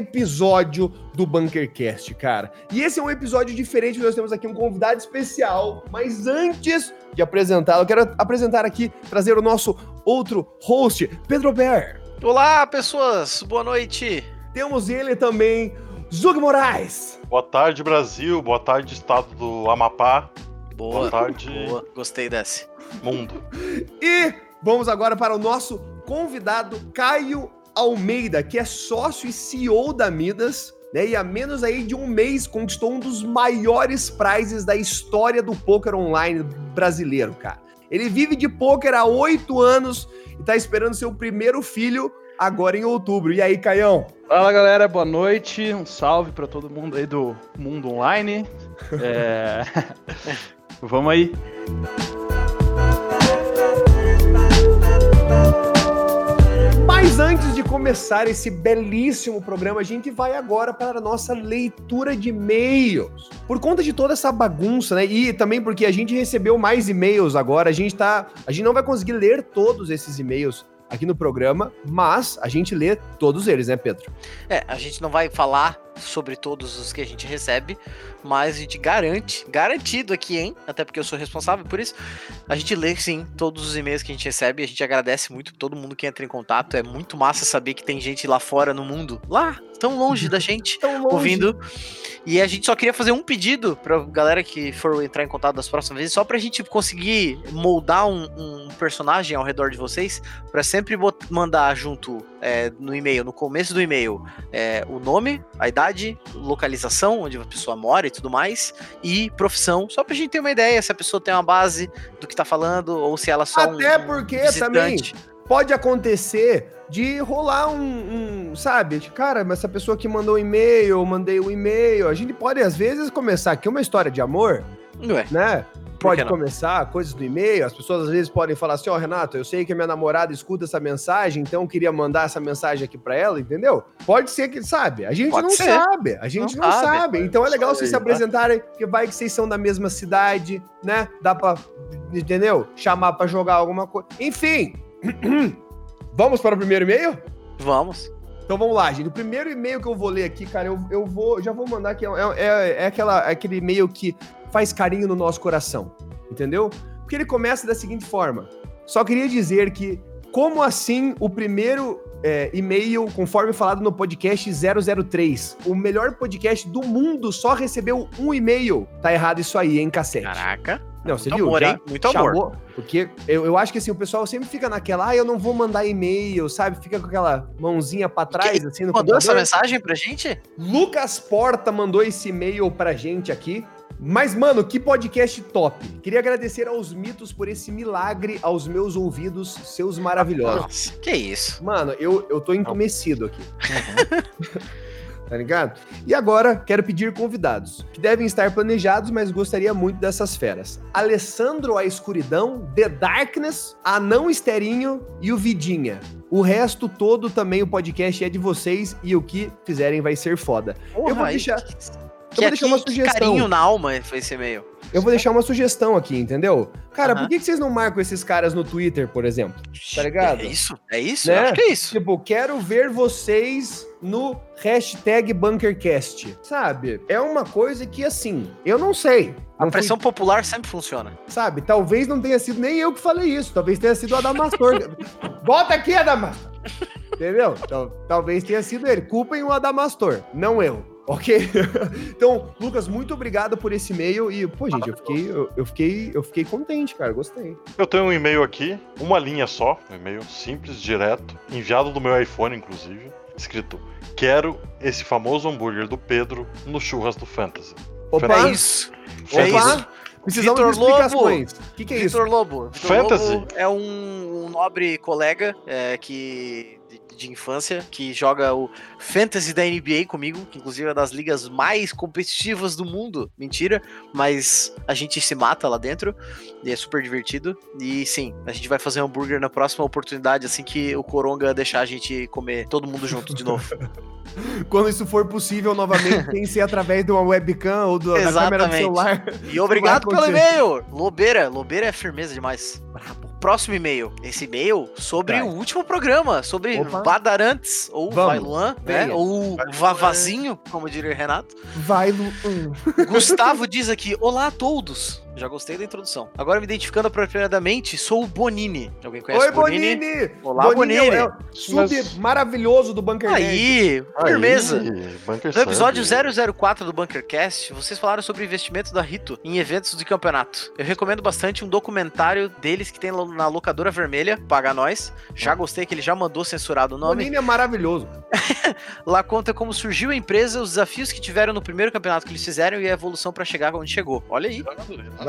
episódio do Bunkercast, cara. E esse é um episódio diferente, nós temos aqui um convidado especial, mas antes de apresentá-lo, eu quero apresentar aqui, trazer o nosso outro host, Pedro Ber. Olá, pessoas, boa noite. Temos ele também, Zug Moraes. Boa tarde, Brasil. Boa tarde, estado do Amapá. Boa, Boa tarde. boa, gostei desse. Mundo. E vamos agora para o nosso convidado, Caio Almeida, que é sócio e CEO da Midas, né? E há menos aí de um mês conquistou um dos maiores prizes da história do poker online brasileiro, cara. Ele vive de poker há oito anos e tá esperando seu primeiro filho agora em outubro. E aí, Caião? Fala galera, boa noite. Um salve pra todo mundo aí do mundo online. É... Vamos aí. Mas antes de começar esse belíssimo programa, a gente vai agora para a nossa leitura de e-mails. Por conta de toda essa bagunça, né? E também porque a gente recebeu mais e-mails agora, a gente tá, a gente não vai conseguir ler todos esses e-mails aqui no programa, mas a gente lê todos eles, né, Pedro? É, a gente não vai falar sobre todos os que a gente recebe, mas a gente garante, garantido aqui, hein? Até porque eu sou responsável por isso. A gente lê sim todos os e-mails que a gente recebe, a gente agradece muito todo mundo que entra em contato. É muito massa saber que tem gente lá fora no mundo, lá, tão longe da gente, longe. ouvindo. E a gente só queria fazer um pedido pra galera que for entrar em contato das próximas vezes, só pra gente conseguir moldar um, um personagem ao redor de vocês, pra sempre mandar junto é, no e-mail, no começo do e-mail, é, o nome, a idade, localização, onde a pessoa mora e tudo mais, e profissão, só pra gente ter uma ideia se a pessoa tem uma base do que tá falando, ou se ela só Até um, porque também pode acontecer de rolar um, um, sabe? de, Cara, mas essa pessoa que mandou um e-mail, eu mandei um e-mail. A gente pode, às vezes, começar aqui uma história de amor, Ué, né? Pode começar coisas do e-mail. As pessoas às vezes podem falar assim: Ó, Renato, eu sei que a minha namorada escuta essa mensagem, então eu queria mandar essa mensagem aqui pra ela, entendeu? Pode ser que, sabe? A gente Pode não ser. sabe. A gente não, Não sabe. sabe. Então é legal vocês se né? apresentarem, porque vai que vocês são da mesma cidade, né? Dá pra, entendeu? Chamar pra jogar alguma coisa. Enfim. Vamos para o primeiro e-mail? vamos. Então vamos lá, gente. O primeiro e-mail que eu vou ler aqui, cara, eu, eu vou, já vou mandar que é, é, é aquela, é aquele e-mail que faz carinho no nosso coração, entendeu? Porque ele começa da seguinte forma: só queria dizer que, como assim o primeiro é, e-mail, conforme falado no podcast 003, o melhor podcast do mundo só recebeu um e-mail? Tá errado isso aí, hein, cacete? Caraca. Não, você Muito viu? amor, Já hein? Muito amor. chamou- Porque eu, eu acho que assim, o pessoal sempre fica naquela, ah, eu não vou mandar e-mail, sabe? Fica com aquela mãozinha pra trás, assim, no Mandou essa computador. mensagem pra gente? Lucas Porta mandou esse e-mail pra gente aqui. Mas, mano, que podcast top. Queria agradecer aos mitos por esse milagre aos meus ouvidos, seus maravilhosos. Nossa, que isso. Mano, eu, eu tô entumecido aqui. tá ligado? E agora, quero pedir convidados, que devem estar planejados, mas gostaria muito dessas feras. Alessandro A Escuridão, The Darkness, Anão Esterinho e o Vidinha. O resto todo também, o podcast é de vocês e o que fizerem vai ser foda. eu vou Porra, deixar... Que, vou deixar uma que- que sugestão. carinho na alma foi esse e-mail. Eu vou deixar uma sugestão aqui, entendeu? Cara, Aham. por que que vocês não marcam esses caras no Twitter, por exemplo? Tá ligado? É isso? É isso? Né? Eu acho que é isso. Tipo, quero ver vocês no hashtag BunkerCast. Sabe? É uma coisa que, assim, eu não sei. A Não fui- pressão popular sempre funciona. sabe? Talvez não tenha sido nem eu que falei isso. Talvez tenha sido o Adamastor. Bota aqui, Adamastor. Entendeu? Então, talvez tenha sido ele. Culpem o Adamastor, não eu. Ok? então, Lucas, muito obrigado por esse e-mail. E, pô, gente, eu fiquei, eu, eu fiquei, eu fiquei contente, cara. Gostei. Eu tenho um e-mail aqui, uma linha só, um e-mail simples, direto, enviado do meu iPhone, inclusive, escrito: Quero esse famoso hambúrguer do Pedro no churras do Fantasy. Opa! É isso. É Opa! isso. Precisamos Vitor de explicações. O que, que é isso? Vitor Lobo. Vitor Fantasy? Lobo é um, um nobre colega é, que de, infância que joga o Fantasy da NBA comigo, que inclusive é das ligas mais competitivas do mundo. Mentira, mas a gente se mata lá dentro e é super divertido. E sim, a gente vai fazer hambúrguer na próxima oportunidade, assim que o Coronga deixar a gente comer todo mundo junto de novo. Quando isso for possível novamente, tem que ser através de uma webcam ou do- da câmera do celular. E obrigado pelo e-mail! Lobeira, Lobeira é firmeza demais. Brabo, próximo e-mail. Esse e-mail sobre Traz. o último programa, sobre Opa. Badarantes, ou Vamos. Vailuan, né? Venha. Ou Vavazinho, como diria o Renato. Vai, Lu. hum. Gustavo diz aqui: Olá a todos. Já gostei da introdução. Agora me identificando apropriadamente, sou o Bonini. Alguém conhece Oi, o Bonini? Bonini! Olá, Bonini. é o sub Mas- maravilhoso do Bunker Nerd. Aí, firmeza. Bunker No episódio Sub. 004 do Bunkercast, vocês falaram sobre o investimento da Rito em eventos de campeonato. Eu recomendo bastante um documentário deles que tem na locadora vermelha, paga nós. Já gostei que ele já mandou censurado o nome. Bonini é maravilhoso. Lá conta como surgiu a empresa, os desafios que tiveram no primeiro campeonato que eles fizeram e a evolução pra chegar onde chegou. Olha aí.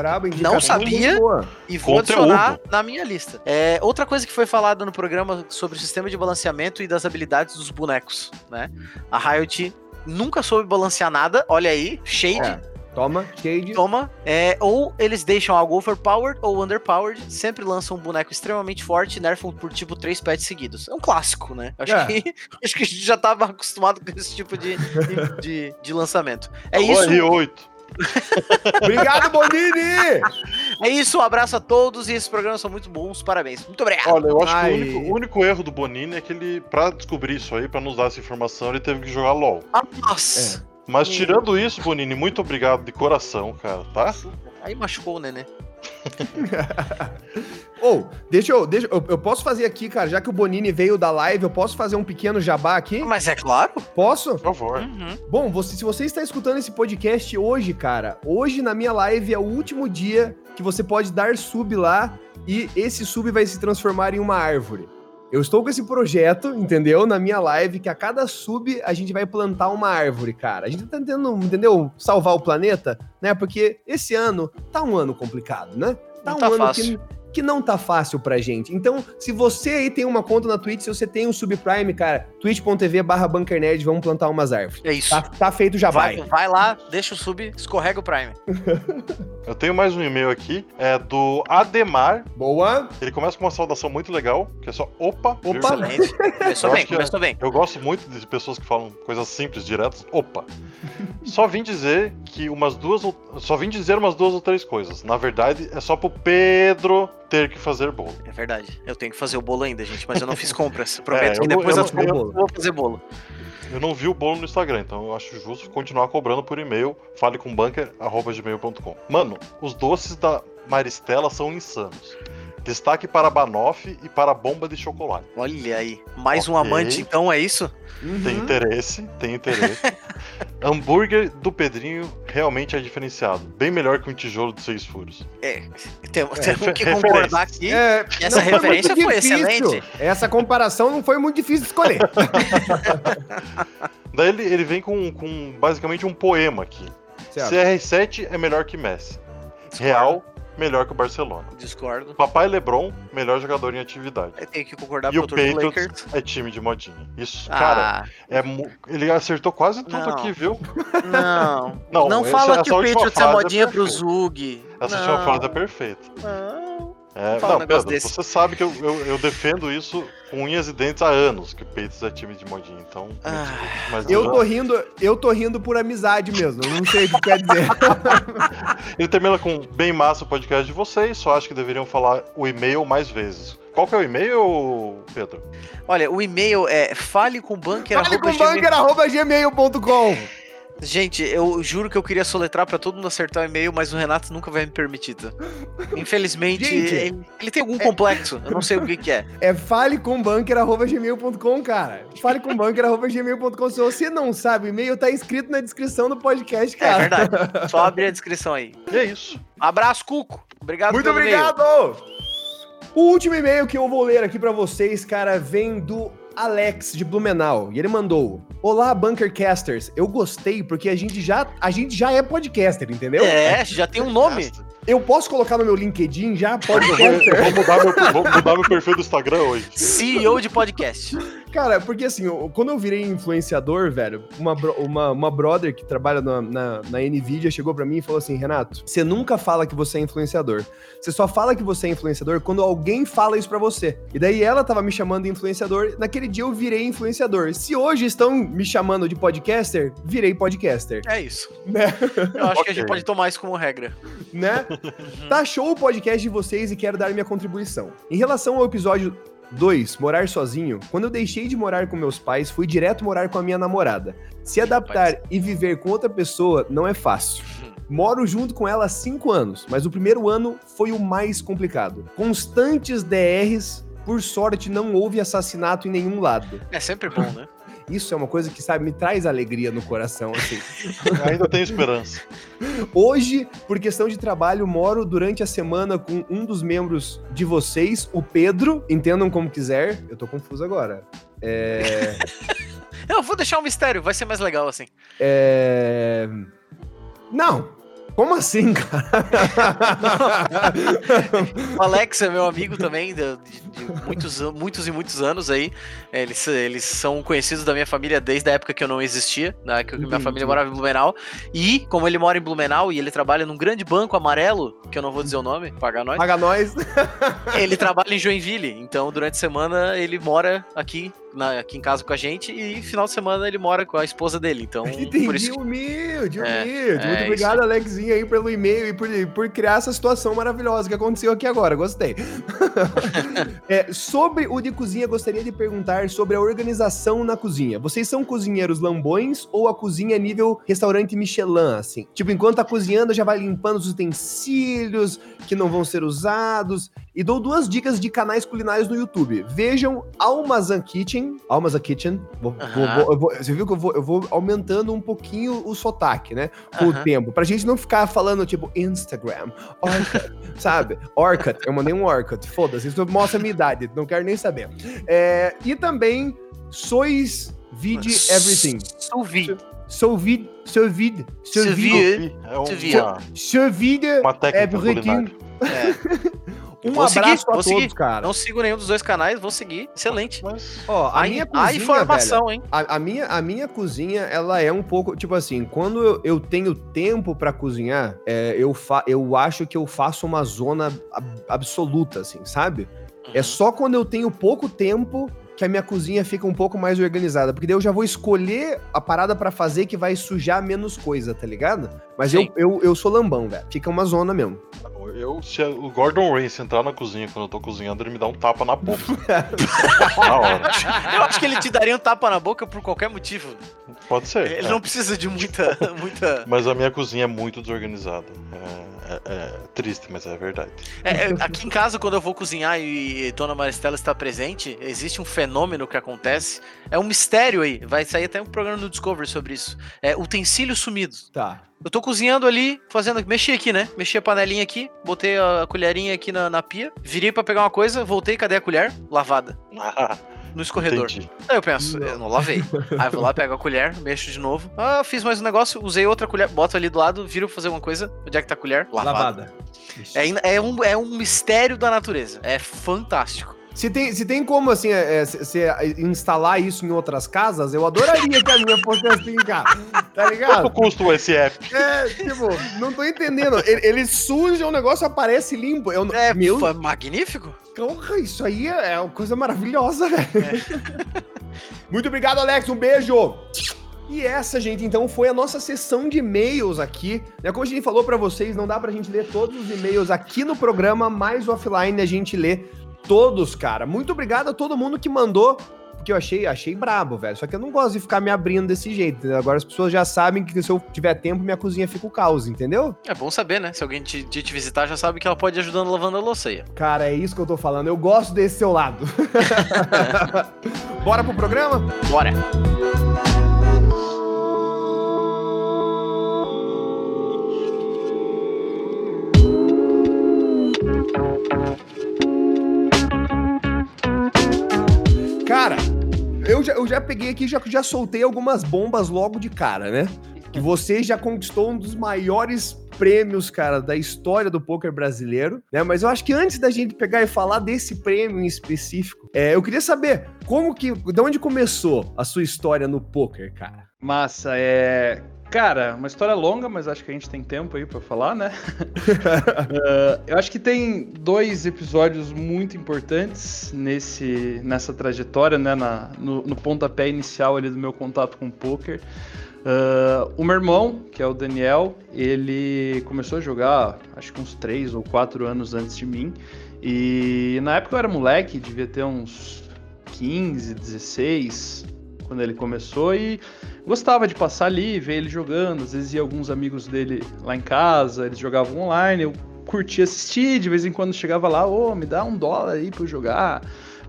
Brabo, Não sabia. boa. E vou Conteúdo. adicionar na minha lista. É, outra coisa que foi falada no programa sobre o sistema de balanceamento e das habilidades dos bonecos, né? A Riot nunca soube balancear nada, olha aí, shade, É, toma, shade. toma. É, ou eles deixam algo overpowered ou underpowered, sempre lançam um boneco extremamente forte e nerfam por tipo três patches seguidos. É um clássico, né? Acho, É. que, acho que a gente já tava acostumado com esse tipo de, de, de- de lançamento. É Alô, isso. R8. Obrigado, Bonini! É isso, um abraço a todos e esses programas são muito bons, parabéns. Muito obrigado. Olha, eu acho Ai. que o único, o único erro do Bonini é que ele, pra descobrir isso aí, pra nos dar essa informação, ele teve que jogar LOL. Ah, Nossa. Mas Hum. tirando isso, Bonini, muito obrigado de coração, cara, tá? Aí machucou o nenê. Ou, deixa eu, deixa eu, eu posso fazer aqui, cara, já que o Bonini veio da live, eu posso fazer um pequeno jabá aqui? Mas é claro. Posso? Por favor. Uhum. Bom, você, se você está escutando esse podcast hoje, cara, hoje na minha live é o último dia que você pode dar sub lá e esse sub vai se transformar em uma árvore. Eu estou com esse projeto, entendeu? Na minha live, que a cada sub a gente vai plantar uma árvore, cara. A gente tá tentando, entendeu? Salvar o planeta, né? Porque esse ano tá um ano complicado, né? Tá Não um tá ano fácil. que que não tá fácil pra gente. Então, se você aí tem uma conta na Twitch, se você tem um subprime, cara, twitch.tv barra bunkernerd, vamos plantar umas árvores. É isso. Tá, tá feito já vai, vai. vai lá, deixa o sub, escorrega o Prime. Eu tenho mais um e-mail aqui, é do Ademar. Boa. Ele começa com uma saudação muito legal, que é só opa. Opa. Excelente. Começou Eu bem, começou bem. Eu gosto muito de pessoas que falam coisas simples, diretas. Opa. Só vim dizer que umas duas ou... Só vim dizer umas duas ou três coisas. Na verdade, é só pro Pedro ter que fazer bolo. É verdade. Eu tenho que fazer o bolo ainda, gente, mas eu não fiz compras. Prometo É, que eu depois eu compras eu- eu vou fazer bolo. Eu não vi o bolo no Instagram, então eu acho justo continuar cobrando por e-mail. Fale com bunker.gmail.com. Mano, os doces da Maristela são insanos. Destaque para Banoff e para a bomba de chocolate. Olha aí. Mais um Ok. amante, então, é isso? Tem Uhum. interesse, tem interesse. Hambúrguer do Pedrinho realmente é diferenciado. Bem melhor que um tijolo de seis furos. É. Temos, temos que referência. concordar aqui. É, Essa não foi referência foi difícil. excelente. Essa comparação não foi muito difícil de escolher. Daí ele, ele vem com, com basicamente um poema aqui. Certo. CR7 é melhor que Messi. Real, melhor que o Barcelona. Discordo. Papai Lebron, melhor jogador em atividade. Eu tenho que concordar E o torço pro Patriots Lakers. é time de modinha. Isso, cara, Ah, é mu- ele acertou quase tudo Não. aqui, viu? não. Não, Não, fala que o Patriots é é modinha pro perfeita. Zug. Essa não, última frase é perfeita. Não. É, um não, negócio Pedro, desse. você sabe que eu, eu, eu defendo isso com unhas e dentes há anos, que o Patriots é time de modinha, então. Ah, desculpe, mas Eu tô rindo, eu tô rindo por amizade mesmo. Eu não sei o que quer dizer. Ele termina com bem massa o podcast de vocês, só acho que deveriam falar o e-mail mais vezes. Qual que é o e-mail, Pedro? Olha, o e-mail é falecombunker.gmail. Fale com bunker.gmail.com. Gente, eu juro que eu queria soletrar pra todo mundo acertar o e-mail, mas o Renato nunca vai me permitir. tá? Infelizmente, Gente, ele, ele tem algum complexo. Eu não sei o que, que é. É falecombanker.gmail.com, cara. Falecombanker.gmail.com. Se você não sabe, o e-mail tá escrito na descrição do podcast, É cara. verdade. Só abrir a descrição aí. E é isso. Abraço, Cuco. Obrigado Muito pelo e-mail. obrigado! O último e-mail que eu vou ler aqui pra vocês, cara, vem do Alex de Blumenau. E ele mandou: Olá, Bunkercasters. Eu gostei porque a gente já, a gente já é podcaster, entendeu? É, já tem um nome. Eu posso colocar no meu LinkedIn já Eu vou, eu podcaster. vou mudar meu, vou mudar meu perfil do Instagram hoje. CEO de podcast. Cara, porque assim, eu- quando eu virei influenciador, velho, uma, uma, uma brother que trabalha na, na, na NVIDIA chegou pra mim e falou assim: Renato, você nunca fala que você é influenciador. Você só fala que você é influenciador quando alguém fala isso pra você. E daí ela tava me chamando de influenciador, naquele dia eu virei influenciador. Se hoje estão me chamando de podcaster, virei podcaster. É isso. Né? Eu acho que a gente pode tomar isso como regra. né? Tá show o podcast de vocês e quero dar minha contribuição. Em relação ao episódio 2, morar sozinho, quando eu deixei de morar com meus pais, fui direto morar com a minha namorada. Se adaptar e viver com outra pessoa não é fácil. Moro junto com ela há cinco anos, mas o primeiro ano foi o mais complicado. Constantes DRs, por sorte não houve assassinato em nenhum lado. É sempre bom, né? Isso é uma coisa que, sabe, me traz alegria no coração, assim. Ainda tenho esperança. Hoje, por questão de trabalho, moro durante a semana com um dos membros de vocês, o Pedro. Entendam como quiser. Eu tô confuso agora. É. Eu vou deixar um mistério, vai ser mais legal assim. é... Não. Como assim, cara? O Alex é meu amigo também, de, de- muitos, muitos e muitos anos aí. Eles, eles são conhecidos da minha família desde a época que eu não existia, né, que minha família morava em Blumenau. E, como ele mora em Blumenau e ele trabalha num grande banco amarelo, que eu não vou dizer o nome, pagar nós, Paga nós. ele trabalha em Joinville. Então, durante a semana, ele mora aqui, na- aqui em casa com a gente e final de semana ele mora com a esposa dele. Então, por Entendi, isso que humilde, É, humilde. é Muito isso obrigado, Alexinho, aí, pelo e-mail e por, por criar essa situação maravilhosa que aconteceu aqui agora. Gostei. É, sobre o de cozinha, gostaria de perguntar sobre a organização na cozinha. Vocês são cozinheiros lambões ou a cozinha é nível restaurante Michelin, assim? Tipo, enquanto tá cozinhando, já vai limpando os utensílios que não vão ser usados. E dou duas dicas de canais culinários no YouTube. Vejam Almazan Kitchen. Almazan Kitchen. Vou- vou- vou- você viu que eu vou, eu vou aumentando um pouquinho o sotaque, né? Com o tempo. Pra gente não ficar falando, tipo, Instagram, Orkut, sabe? Orkut. Eu mandei um Orkut. Foda-se. Isso mostra a minha idade. Não quero nem saber. É, e também, Sois Vid Everything. Sous vide. Sou vid, sou vid, sou vide. É uma, Você viu? sou vid. uma técnica Everything. É. Um Vou abraço seguir, a vou todos, seguir. cara. Não sigo nenhum dos dois canais, vou seguir. Excelente. Mas Ó, a A, minha a cozinha, velho, informação, hein? A, a minha, a minha cozinha, ela é um pouco, tipo assim, quando eu, eu tenho tempo pra cozinhar, é, eu, fa eu acho que eu faço uma zona ab- absoluta, assim, sabe? É Uhum. só quando eu tenho pouco tempo que a minha cozinha fica um pouco mais organizada, porque daí eu já vou escolher a parada pra fazer que vai sujar menos coisa, tá ligado? Mas eu, eu, eu sou lambão, velho. Fica uma zona mesmo. eu, se o Gordon Ramsay entrar na cozinha quando eu tô cozinhando, ele me dá um tapa na boca. na hora. Eu acho que ele te daria um tapa na boca por qualquer motivo. Pode ser. Ele é. não precisa de muita. muita... Mas a minha cozinha é muito desorganizada. É, é- é triste, mas é verdade. É, é, aqui em casa, quando eu vou cozinhar e Dona Maristela está presente, existe um fenômeno que acontece. É um mistério aí. Vai sair até um programa no Discovery sobre isso. É utensílios sumidos. Tá. Eu tô cozinhando ali, fazendo. Mexi aqui, né? Mexi a panelinha aqui, botei a colherinha aqui na, na pia, virei pra pegar uma coisa, voltei, cadê a colher? Lavada. No escorredor. Entendi. Aí eu penso, eu não lavei. Aí eu vou lá, pego a colher, mexo de novo. Ah, fiz mais um negócio, usei outra colher, boto ali do lado, viro fazer uma coisa. Onde é que tá a colher? Lavada. É, ainda- é, um, é um mistério da natureza. É fantástico. Se tem, se tem como, assim, é, é, se- se instalar isso em outras casas, eu adoraria que a minha fosse assim, cara. Tá Quanto ligado? custa esse app? É, tipo, não tô entendendo. Ele, ele suja, o negócio aparece limpo. Eu, É meu, fa- magnífico. porra, isso aí é uma coisa maravilhosa, velho. Muito obrigado, Alex. Um beijo. E essa, gente, então foi a nossa sessão de e-mails aqui. Né? Como a gente falou pra vocês, não dá pra gente ler todos os e-mails aqui no programa, mas offline a gente lê todos, cara. Muito obrigado a todo mundo que mandou, porque eu achei, achei brabo, velho. Só que eu não gosto de ficar me abrindo desse jeito. entendeu? Agora as pessoas já sabem que se eu tiver tempo, minha cozinha fica o caos, entendeu? É bom saber, né? Se alguém te, te, te visitar, já sabe que ela pode ir ajudando lavando a louça aí. Cara, é isso que eu tô falando. Eu gosto desse seu lado. Bora pro programa? Bora! Cara, eu já, eu já peguei aqui, já, já soltei algumas bombas logo de cara, né? que você já conquistou um dos maiores prêmios, cara, da história do poker brasileiro, né? Mas eu acho que antes da gente pegar e falar desse prêmio em específico, é, eu queria saber como que, de onde começou a sua história no poker, cara? Massa, é. Cara, uma história longa, mas acho que a gente tem tempo aí para falar, né? uh, eu acho que tem dois episódios muito importantes nesse, nessa trajetória, né? Na, no, no pontapé inicial ali do meu contato com o poker. Uh, o meu irmão, que é o Daniel, ele começou a jogar acho que uns 3 ou 4 anos antes de mim. E na época eu era moleque, devia ter uns 15, 16, quando ele começou, e gostava de passar ali, ver ele jogando. Às vezes ia alguns amigos dele lá em casa, eles jogavam online, eu curtia assistir, de vez em quando chegava lá, ô, oh, me dá um dólar aí pra eu jogar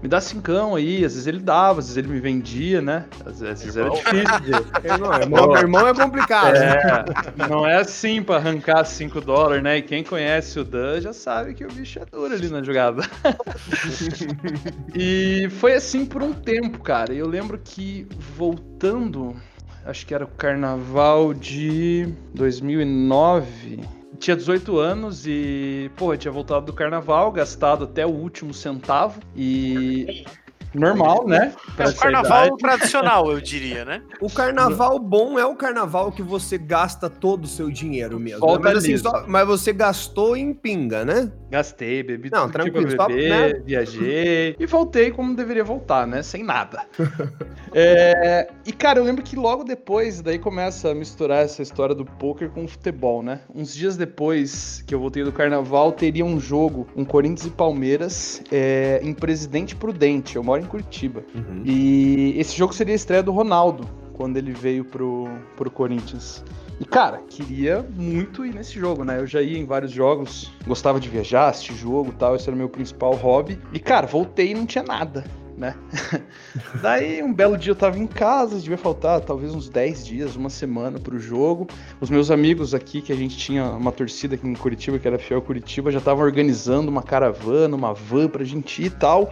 me dá cincão aí. Às vezes ele dava, às vezes ele me vendia, né? Às vezes era difícil. De... irmão, irmão, irmão é complicado. É, não é assim pra arrancar 5 dólares, né? E quem conhece o Dan já sabe que o bicho é duro ali na jogada. e foi assim por um tempo, cara. Eu lembro que voltando, acho que era o carnaval de 2009 tinha 18 anos e, pô, tinha voltado do carnaval, gastado até o último centavo e normal, né? É o carnaval idade. tradicional, eu diria, né? O carnaval bom é o carnaval que você gasta todo o seu dinheiro mesmo. Né? Mas, assim, só, mas, você gastou em pinga, né? Gastei, bebi Não, tranquilo, tipo beber, né? viajei e voltei como deveria voltar, né? Sem nada. é, e, cara, eu lembro que logo depois, daí começa a misturar essa história do poker com o futebol, né? Uns dias depois que eu voltei do carnaval, teria um jogo, um Corinthians e Palmeiras, é, em Presidente Prudente. Eu moro em Curitiba. Uhum. E esse jogo seria a estreia do Ronaldo, quando ele veio pro, pro Corinthians. E, cara, queria muito ir nesse jogo, né? Eu já ia em vários jogos, gostava de viajar, assistir jogo e tal, esse era o meu principal hobby. E, cara, voltei e não tinha nada, né? Daí, um belo dia eu tava em casa, devia faltar talvez uns 10 dias, uma semana pro jogo. Os meus amigos aqui, que a gente tinha uma torcida aqui em Curitiba, que era Fiel Curitiba, já estavam organizando uma caravana, uma van pra gente ir e tal.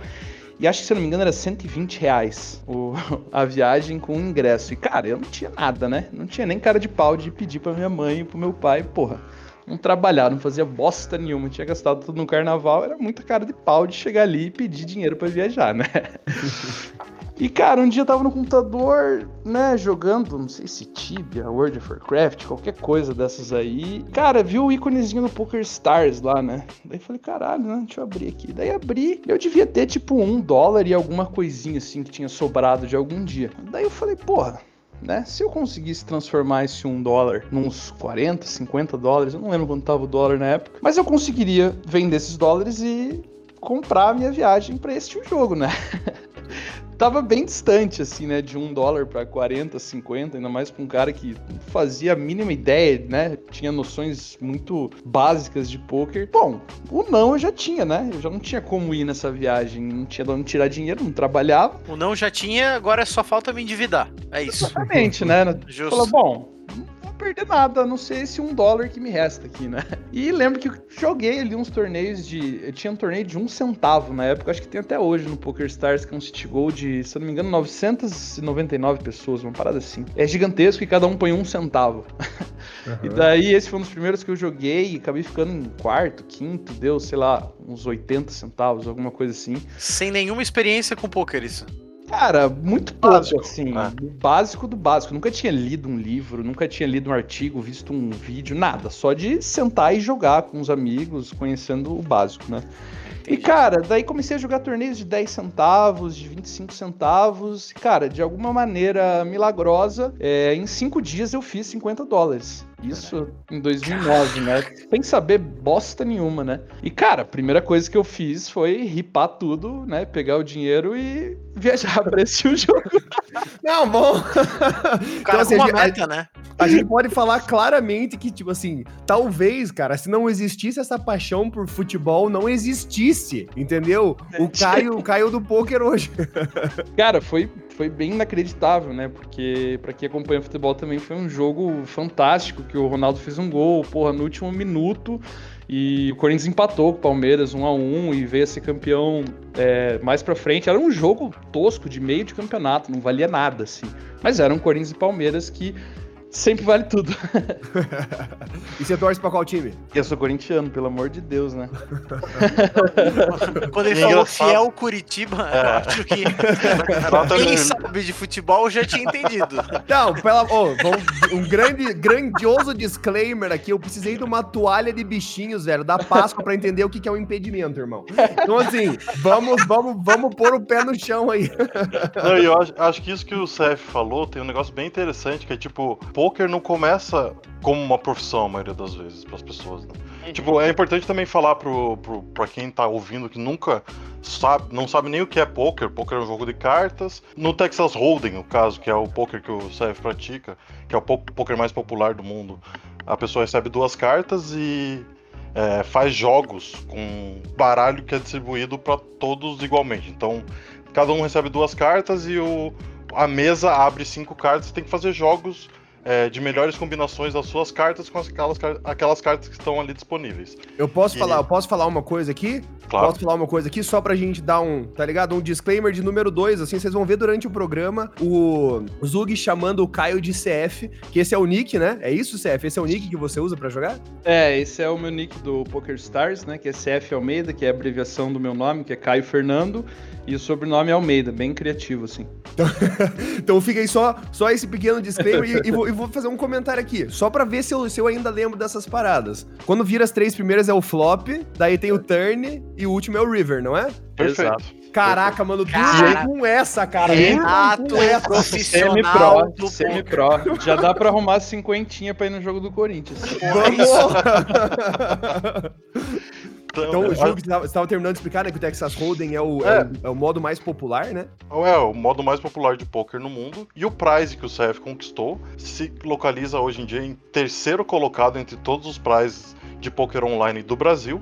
E acho que, se eu não me engano, era 120 reais o, a viagem com o ingresso. E, cara, eu não tinha nada, né? Não tinha nem cara de pau de pedir pra minha mãe e pro meu pai, porra. Não trabalhar, não fazia bosta nenhuma, tinha gastado tudo no carnaval, era muita cara de pau de chegar ali e pedir dinheiro para viajar, né? E, cara, um dia eu tava no computador, né, jogando, não sei se Tibia, World of Warcraft, qualquer coisa dessas aí. Cara, vi o íconezinho do Poker Stars lá, né? Daí falei, caralho, né, deixa eu abrir aqui. Daí abri, eu devia ter, tipo, um dólar e alguma coisinha, assim, que tinha sobrado de algum dia. Daí eu falei, porra, né? Se eu conseguisse transformar esse um dólar nos 40, 50 dólares, eu não lembro quanto tava o dólar na época, mas eu conseguiria vender esses dólares e comprar a minha viagem para este jogo, né? tava bem distante, assim, né? De um dólar para 40, 50, ainda mais com um cara que fazia a mínima ideia, né? Tinha noções muito básicas de poker. Bom, o não eu já tinha, né? Eu já não tinha como ir nessa viagem, não tinha de onde tirar dinheiro, não trabalhava. O não já tinha, agora só falta me endividar. É isso. Exatamente, né? Justo. Falou, bom, perder nada, a não ser esse um dólar que me resta aqui, né? E lembro que joguei ali uns torneios de. Eu tinha um torneio de um centavo na época, acho que tem até hoje no Poker Stars, que é um City Gold de, se eu não me engano, 999 pessoas, uma parada assim. É gigantesco e cada um põe um centavo. Uhum. E daí esse foi um dos primeiros que eu joguei e acabei ficando em quarto, quinto, deu, sei lá, uns 80 centavos, alguma coisa assim. Sem nenhuma experiência com poker, isso. Cara, muito pouco, básico. assim. Ah. Básico do básico. Nunca tinha lido um livro, nunca tinha lido um artigo, visto um vídeo, nada. Só de sentar e jogar com os amigos, conhecendo o básico, né? E, cara, daí comecei a jogar torneios de 10 centavos, de 25 centavos. E, cara, de alguma maneira milagrosa, é, em 5 dias eu fiz 50 dólares. Isso em 2009, né? Sem saber bosta nenhuma, né? E, cara, a primeira coisa que eu fiz foi ripar tudo, né? Pegar o dinheiro e viajar pra esse jogo. Não, bom. Cara, então, assim, uma a, meta, né? A gente pode falar claramente que, tipo assim, talvez, cara, se não existisse essa paixão por futebol, não existisse, entendeu? O Caio, o Caio do poker hoje. Cara, foi, foi bem inacreditável, né? Porque para quem acompanha futebol também foi um jogo fantástico que o Ronaldo fez um gol, porra, no último minuto. E o Corinthians empatou com o Palmeiras 1 a 1 e veio a ser campeão é, mais pra frente. Era um jogo tosco de meio de campeonato, não valia nada, assim. Mas era um Corinthians e Palmeiras que sempre vale tudo. e você torce pra qual time? Eu sou corintiano, pelo amor de Deus, né? Quando ele é falou fiel Curitiba, é. eu acho que quem sabe de futebol já tinha entendido. Não, pela, oh, um grande, grandioso disclaimer aqui. Eu precisei de uma toalha de bichinhos, velho, da Páscoa pra entender o que é um impedimento, irmão. Então, assim, vamos, vamos, vamos pôr o pé no chão aí. Não, eu acho, acho que isso que o CF falou tem um negócio bem interessante, que é tipo, poker não começa como uma profissão a maioria das vezes para as pessoas. Né? Uhum. Tipo, é importante também falar pro, pro, pra quem tá ouvindo que nunca sabe, não sabe nem o que é poker. Poker é um jogo de cartas. No Texas Hold'em, no caso, que é o poker que o CF pratica, que é o poker mais popular do mundo, a pessoa recebe duas cartas e é, faz jogos com baralho que é distribuído para todos igualmente. Então, cada um recebe duas cartas e o, a mesa abre cinco cartas e tem que fazer jogos é, de melhores combinações das suas cartas com aquelas, aquelas cartas que estão ali disponíveis. Eu posso e... falar, eu posso falar uma coisa aqui? Claro. Posso falar uma coisa aqui só pra gente dar um, tá ligado? Um disclaimer de número 2, assim, vocês vão ver durante o programa o Zug chamando o Caio de CF, que esse é o nick, né? É isso, CF? Esse é o nick que você usa para jogar? É, esse é o meu nick do Poker Stars, né? Que é CF Almeida, que é a abreviação do meu nome, que é Caio Fernando. E o sobrenome é Almeida, bem criativo, assim. então fica aí só, só esse pequeno disclaimer e, e, vou, e, vou, fazer um comentário aqui, só pra ver se eu, se eu ainda lembro dessas paradas. Quando vira as três primeiras é o flop, daí tem o turn e o último é o river, não é? Perfeito. Caraca, mano, cara, com essa, cara. Renato é profissional semi-pro, semi-pro. Já dá pra arrumar cinquentinha pra ir no jogo do Corinthians. Vamos! Então, então o jogo que você estava terminando de explicar, né? Que o Texas Hold'em é o, é. É, o, é o, modo mais popular, né? É, o modo mais popular de poker no mundo. E o prize que o CF conquistou se localiza hoje em dia em terceiro colocado entre todos os prizes de poker online do Brasil.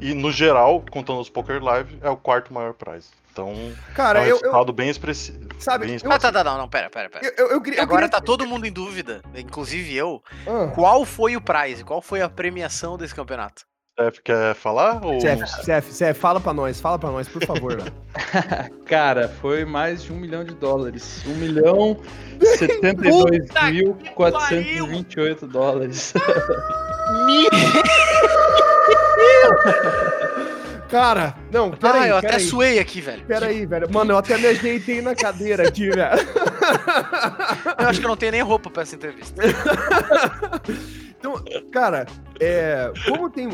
E no geral, contando os Poker Live, é o quarto maior prize. Então, Cara, é um eu, resultado eu, bem expressivo. Sabe? Bem expressivo. Ah, tá, tá, não, não, pera, pera, pera. Eu, eu, queria, Agora queria... tá todo mundo em dúvida, inclusive eu. Ah. Qual foi o prize? Qual foi a premiação desse campeonato? Cef quer falar? Ou... Cef, Cef, Cef, fala pra nós, fala pra nós, por favor. Cara, foi mais de um milhão de dólares. Um milhão setenta e dois mil quatrocentos e vinte e oito dólares. Cara, não, peraí. Ah, eu até aí. suei aqui, velho. Peraí, velho. Mano, eu até me ajeitei na cadeira aqui, velho. Eu acho que eu não tenho nem roupa pra essa entrevista. Então, cara, é, como tem.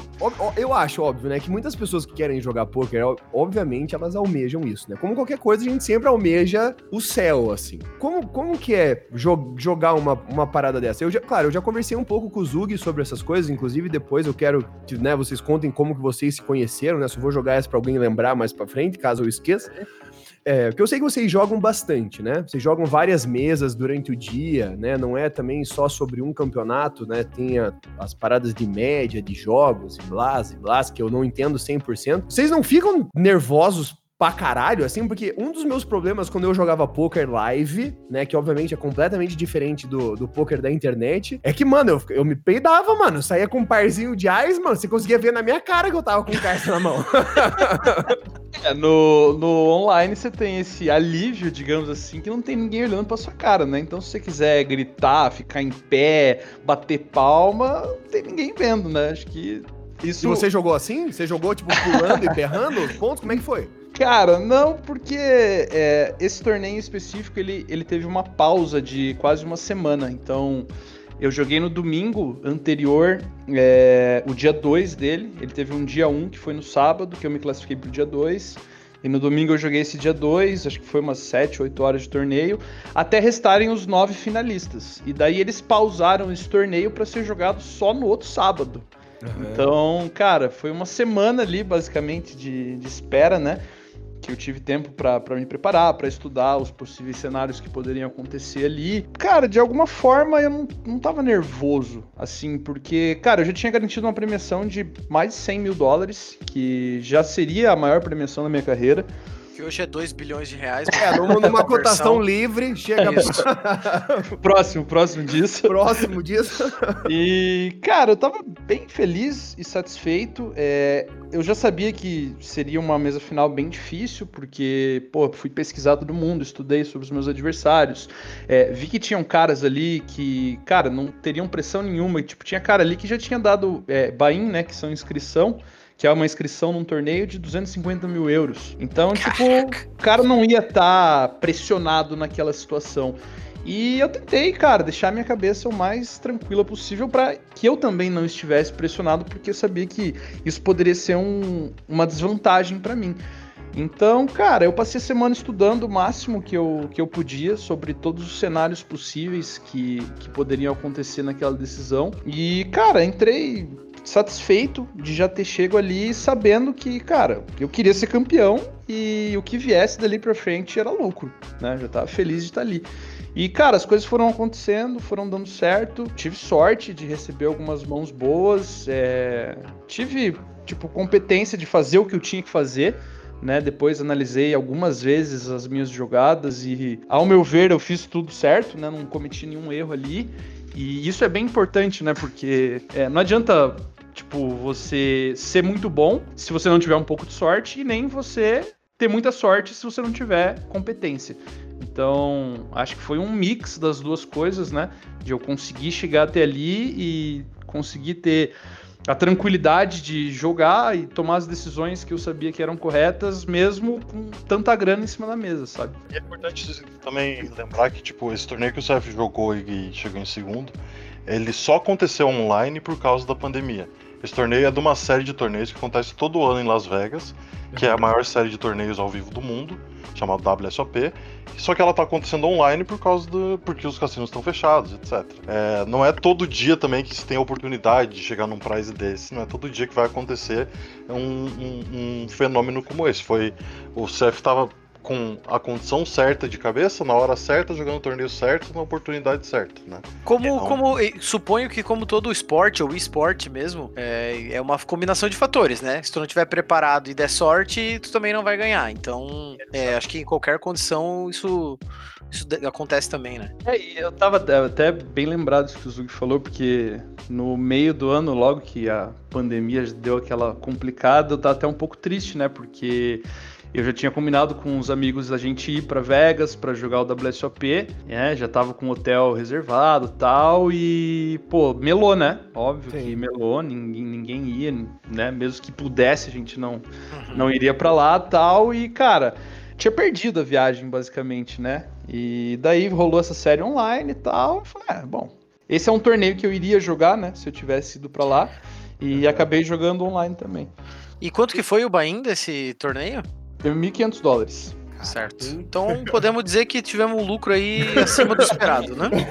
Eu acho, óbvio, né? Que muitas pessoas que querem jogar poker, obviamente, elas almejam isso, né? Como qualquer coisa, a gente sempre almeja o céu, assim. Como, como que é jo jogar uma, uma parada dessa? Eu já, claro, eu já conversei um pouco com o Zug sobre essas coisas, inclusive depois eu quero que né, vocês contem como que vocês se conheceram, né? Eu vou jogar essa pra alguém lembrar mais pra frente, caso eu esqueça. É, porque eu sei que vocês jogam bastante, né? Vocês jogam várias mesas durante o dia, né? Não é também só sobre um campeonato, né? Tem a, as paradas de média de jogos e blás e blás, que eu não entendo 100%. Vocês não ficam nervosos pra caralho, assim, porque um dos meus problemas quando eu jogava poker live, né, que obviamente é completamente diferente do, do poker da internet, é que, mano, eu, eu me peidava, mano, saía com um parzinho de ais, mano, você conseguia ver na minha cara que eu tava com carta na mão. é, no, no online você tem esse alívio, digamos assim, que não tem ninguém olhando pra sua cara, né, então se você quiser gritar, ficar em pé, bater palma, não tem ninguém vendo, né, acho que isso... E você jogou assim? Você jogou, tipo, pulando e berrando os pontos? Como é que foi? Cara, não, porque é, esse torneio específico ele, ele teve uma pausa de quase uma semana. Então, eu joguei no domingo anterior, é, o dia 2 dele. Ele teve um dia 1 um, que foi no sábado, que eu me classifiquei pro dia 2. E no domingo eu joguei esse dia 2, acho que foi umas 7, 8 horas de torneio, até restarem os nove finalistas. E daí eles pausaram esse torneio para ser jogado só no outro sábado. Uhum. Então, cara, foi uma semana ali, basicamente, de, de espera, né? Que eu tive tempo para me preparar, para estudar os possíveis cenários que poderiam acontecer ali. Cara, de alguma forma eu não, não tava nervoso, assim, porque, cara, eu já tinha garantido uma premiação de mais de 100 mil dólares, que já seria a maior premiação da minha carreira. Que hoje é 2 bilhões de reais. É, numa, numa cotação livre, chega. próximo, próximo disso. Próximo disso. E, cara, eu tava bem feliz e satisfeito. É, eu já sabia que seria uma mesa final bem difícil, porque, pô, fui pesquisar todo mundo, estudei sobre os meus adversários. É, vi que tinham caras ali que, cara, não teriam pressão nenhuma. Tipo, tinha cara ali que já tinha dado é, Bain, né, que são inscrição que é uma inscrição num torneio de 250 mil euros. Então, tipo, o cara não ia estar tá pressionado naquela situação. E eu tentei, cara, deixar minha cabeça o mais tranquila possível para que eu também não estivesse pressionado, porque eu sabia que isso poderia ser um, uma desvantagem para mim. Então, cara, eu passei a semana estudando o máximo que eu, que eu podia sobre todos os cenários possíveis que, que poderiam acontecer naquela decisão. E, cara, entrei satisfeito de já ter chego ali sabendo que, cara, eu queria ser campeão e o que viesse dali pra frente era lucro, né? Já tava feliz de estar ali. E, cara, as coisas foram acontecendo, foram dando certo. Tive sorte de receber algumas mãos boas. É... Tive, tipo, competência de fazer o que eu tinha que fazer. Né, depois analisei algumas vezes as minhas jogadas e, ao meu ver, eu fiz tudo certo, né, não cometi nenhum erro ali. E isso é bem importante, né? Porque é, não adianta Tipo, você ser muito bom se você não tiver um pouco de sorte, e nem você ter muita sorte se você não tiver competência. Então, acho que foi um mix das duas coisas, né? De eu conseguir chegar até ali e conseguir ter a tranquilidade de jogar e tomar as decisões que eu sabia que eram corretas, mesmo com tanta grana em cima da mesa, sabe? E é importante também lembrar que, tipo, esse torneio que o CF jogou e chegou em segundo, ele só aconteceu online por causa da pandemia. Esse torneio é de uma série de torneios que acontece todo ano em Las Vegas, que é a maior série de torneios ao vivo do mundo, chamada WSOP. Só que ela está acontecendo online por causa do. porque os cassinos estão fechados, etc. É, não é todo dia também que se tem a oportunidade de chegar num prize desse, não é todo dia que vai acontecer um, um, um fenômeno como esse. Foi. O CF estava com a condição certa de cabeça, na hora certa, jogando o torneio certo, na oportunidade certa, né? Como, então... como suponho que como todo esporte ou esporte mesmo, é, é uma combinação de fatores, né? Se tu não tiver preparado e der sorte, tu também não vai ganhar. Então, é, acho que em qualquer condição isso isso acontece também, né? É, eu tava até bem lembrado disso que o Zug falou, porque no meio do ano, logo que a pandemia deu aquela complicada, eu tava até um pouco triste, né? Porque eu já tinha combinado com os amigos a gente ir para Vegas para jogar o WSOP, né? Já tava com o hotel reservado tal. E, pô, melou, né? Óbvio Sim. que melou, ninguém, ninguém ia, né? Mesmo que pudesse, a gente não, uhum. não iria para lá tal. E, cara, tinha perdido a viagem, basicamente, né? E daí rolou essa série online e tal. Eu falei, ah, bom, esse é um torneio que eu iria jogar, né? Se eu tivesse ido para lá. E acabei jogando online também. E quanto que foi o Bahia desse torneio? Teve 1.500 dólares. Certo. Então podemos dizer que tivemos um lucro aí acima do esperado, né?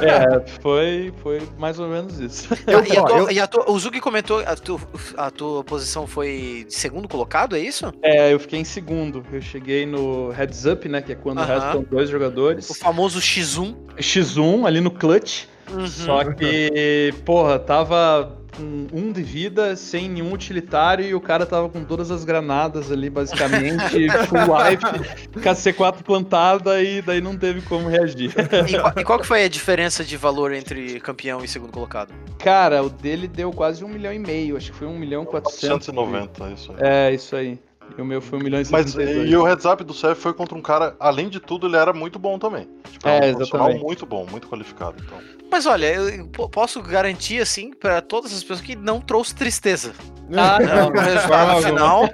É, foi, foi mais ou menos isso. Eu, e, a tua, eu... e a tua, o Zuki comentou, a tua, a tua posição foi de segundo colocado, é isso? É, eu fiquei em segundo. Eu cheguei no heads up, né? Que é quando uh -huh. restam dois jogadores. O famoso X1. X1 ali no clutch. Uhum. Só que, porra, tava com um de vida, sem nenhum utilitário, e o cara tava com todas as granadas ali, basicamente, full life, com a C4 plantada, e daí não teve como reagir. E, e, qual que foi a diferença de valor entre campeão e segundo colocado? Cara, o dele deu quase um milhão e meio, acho que foi um milhão e quatrocentos. 490, isso aí. É, isso aí. E o meu foi um milhão e Mas e o heads up do CF foi contra um cara, além de tudo, ele era muito bom também. Tipo, é, um exatamente. muito bom, muito qualificado. Então. Mas olha, eu posso garantir, assim, para todas as pessoas que não trouxe tristeza. Ah, não, no resultado final.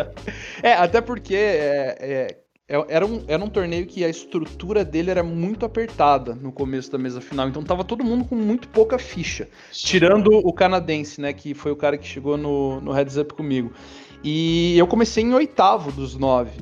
é, até porque é, é, é, era, um, era um torneio que a estrutura dele era muito apertada no começo da mesa final. Então tava todo mundo com muito pouca ficha. Tirando o canadense, né? Que foi o cara que chegou no, no heads up comigo. E eu comecei em oitavo dos nove.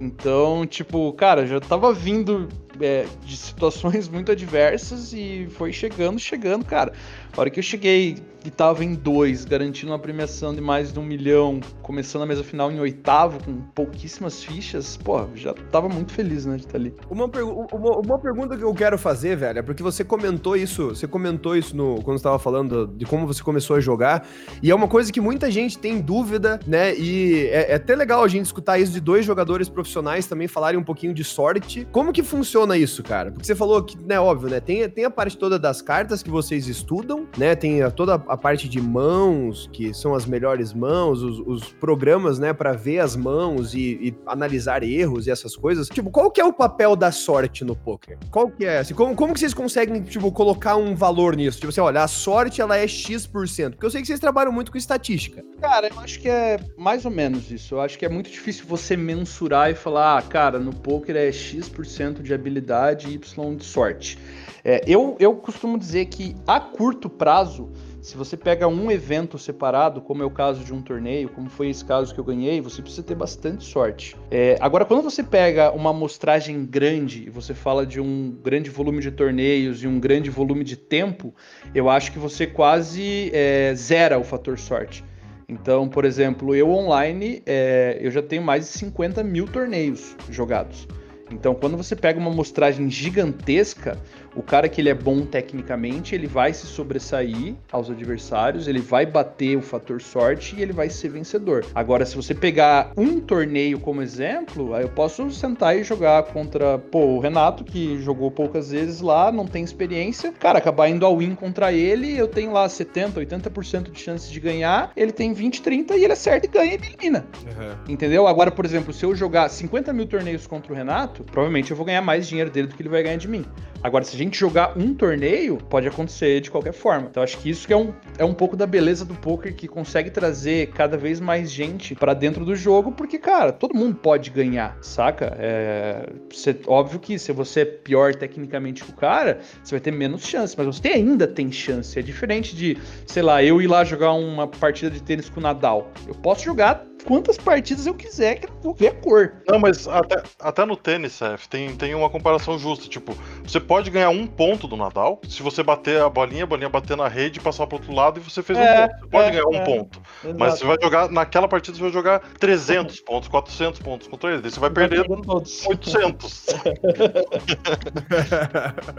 Então, tipo, cara, já tava vindo é, de situações muito adversas e foi chegando, chegando, cara. A hora que eu cheguei e tava em dois, garantindo uma premiação de mais de um milhão, começando a mesa final em oitavo, com pouquíssimas fichas, pô, já tava muito feliz, né, de estar ali. Uma, uma, uma, pergunta que eu quero fazer, velho, é porque você comentou isso, você comentou isso no, quando estava falando de como você começou a jogar, e é uma coisa que muita gente tem dúvida, né, e é, é até legal a gente escutar isso de dois jogadores profissionais também falarem um pouquinho de sorte. Como que funciona isso, cara? Porque você falou que, né, óbvio, né, tem, tem a parte toda das cartas que vocês estudam, né, tem a, toda a parte de mãos, que são as melhores mãos, os, os programas, né, para ver as mãos e, e, analisar erros e essas coisas. Tipo, qual que é o papel da sorte no poker? Qual que é? Assim, como, como que vocês conseguem, tipo, colocar um valor nisso? Tipo assim, olha, a sorte, ela é X%. Porque eu sei que vocês trabalham muito com estatística. Cara, eu acho que é mais ou menos isso. Eu acho que é muito difícil você mensurar e falar, ah, cara, no poker é X% de habilidade e Y de sorte. É, eu, eu costumo dizer que a curto prazo, se você pega um evento separado, como é o caso de um torneio, como foi esse caso que eu ganhei, você precisa ter bastante sorte. É, agora, quando você pega uma amostragem grande e você fala de um grande volume de torneios e um grande volume de tempo, eu acho que você quase é, zera o fator sorte. Então, por exemplo, eu online, é, eu já tenho mais de 50 mil torneios jogados. Então, quando você pega uma amostragem gigantesca, o cara que ele é bom tecnicamente, ele vai se sobressair aos adversários, ele vai bater o fator sorte e ele vai ser vencedor. Agora, se você pegar um torneio como exemplo, aí eu posso sentar e jogar contra, pô, o Renato, que jogou poucas vezes lá, não tem experiência. Cara, acabar indo ao win contra ele, eu tenho lá 70, 80% de chance de ganhar, ele tem 20, 30 e ele acerta e ganha e me elimina. Uhum. Entendeu? Agora, por exemplo, se eu jogar 50 mil torneios contra o Renato, provavelmente eu vou ganhar mais dinheiro dele do que ele vai ganhar de mim. Agora, se a gente jogar um torneio, pode acontecer de qualquer forma. Então, acho que isso que é um, é um pouco da beleza do poker que consegue trazer cada vez mais gente para dentro do jogo, porque, cara, todo mundo pode ganhar, saca? É, cê, óbvio que se você é pior tecnicamente que o cara, você vai ter menos chance, mas você ainda tem chance. É diferente de, sei lá, eu ir lá jogar uma partida de tênis com o Nadal. Eu posso jogar quantas partidas eu quiser que eu vou ver a cor. Não, mas até, até no tênis, Seth, tem, tem uma comparação justa. Tipo, você pode ganhar um ponto do Nadal se você bater a bolinha, a bolinha bater na rede, passar pro outro lado e você fez é, um ponto. Você pode é, ganhar um é, ponto. Exato. Mas você vai jogar, naquela partida você vai jogar 300 pontos, 400 pontos contra ele. Daí você vai perder todos. 800.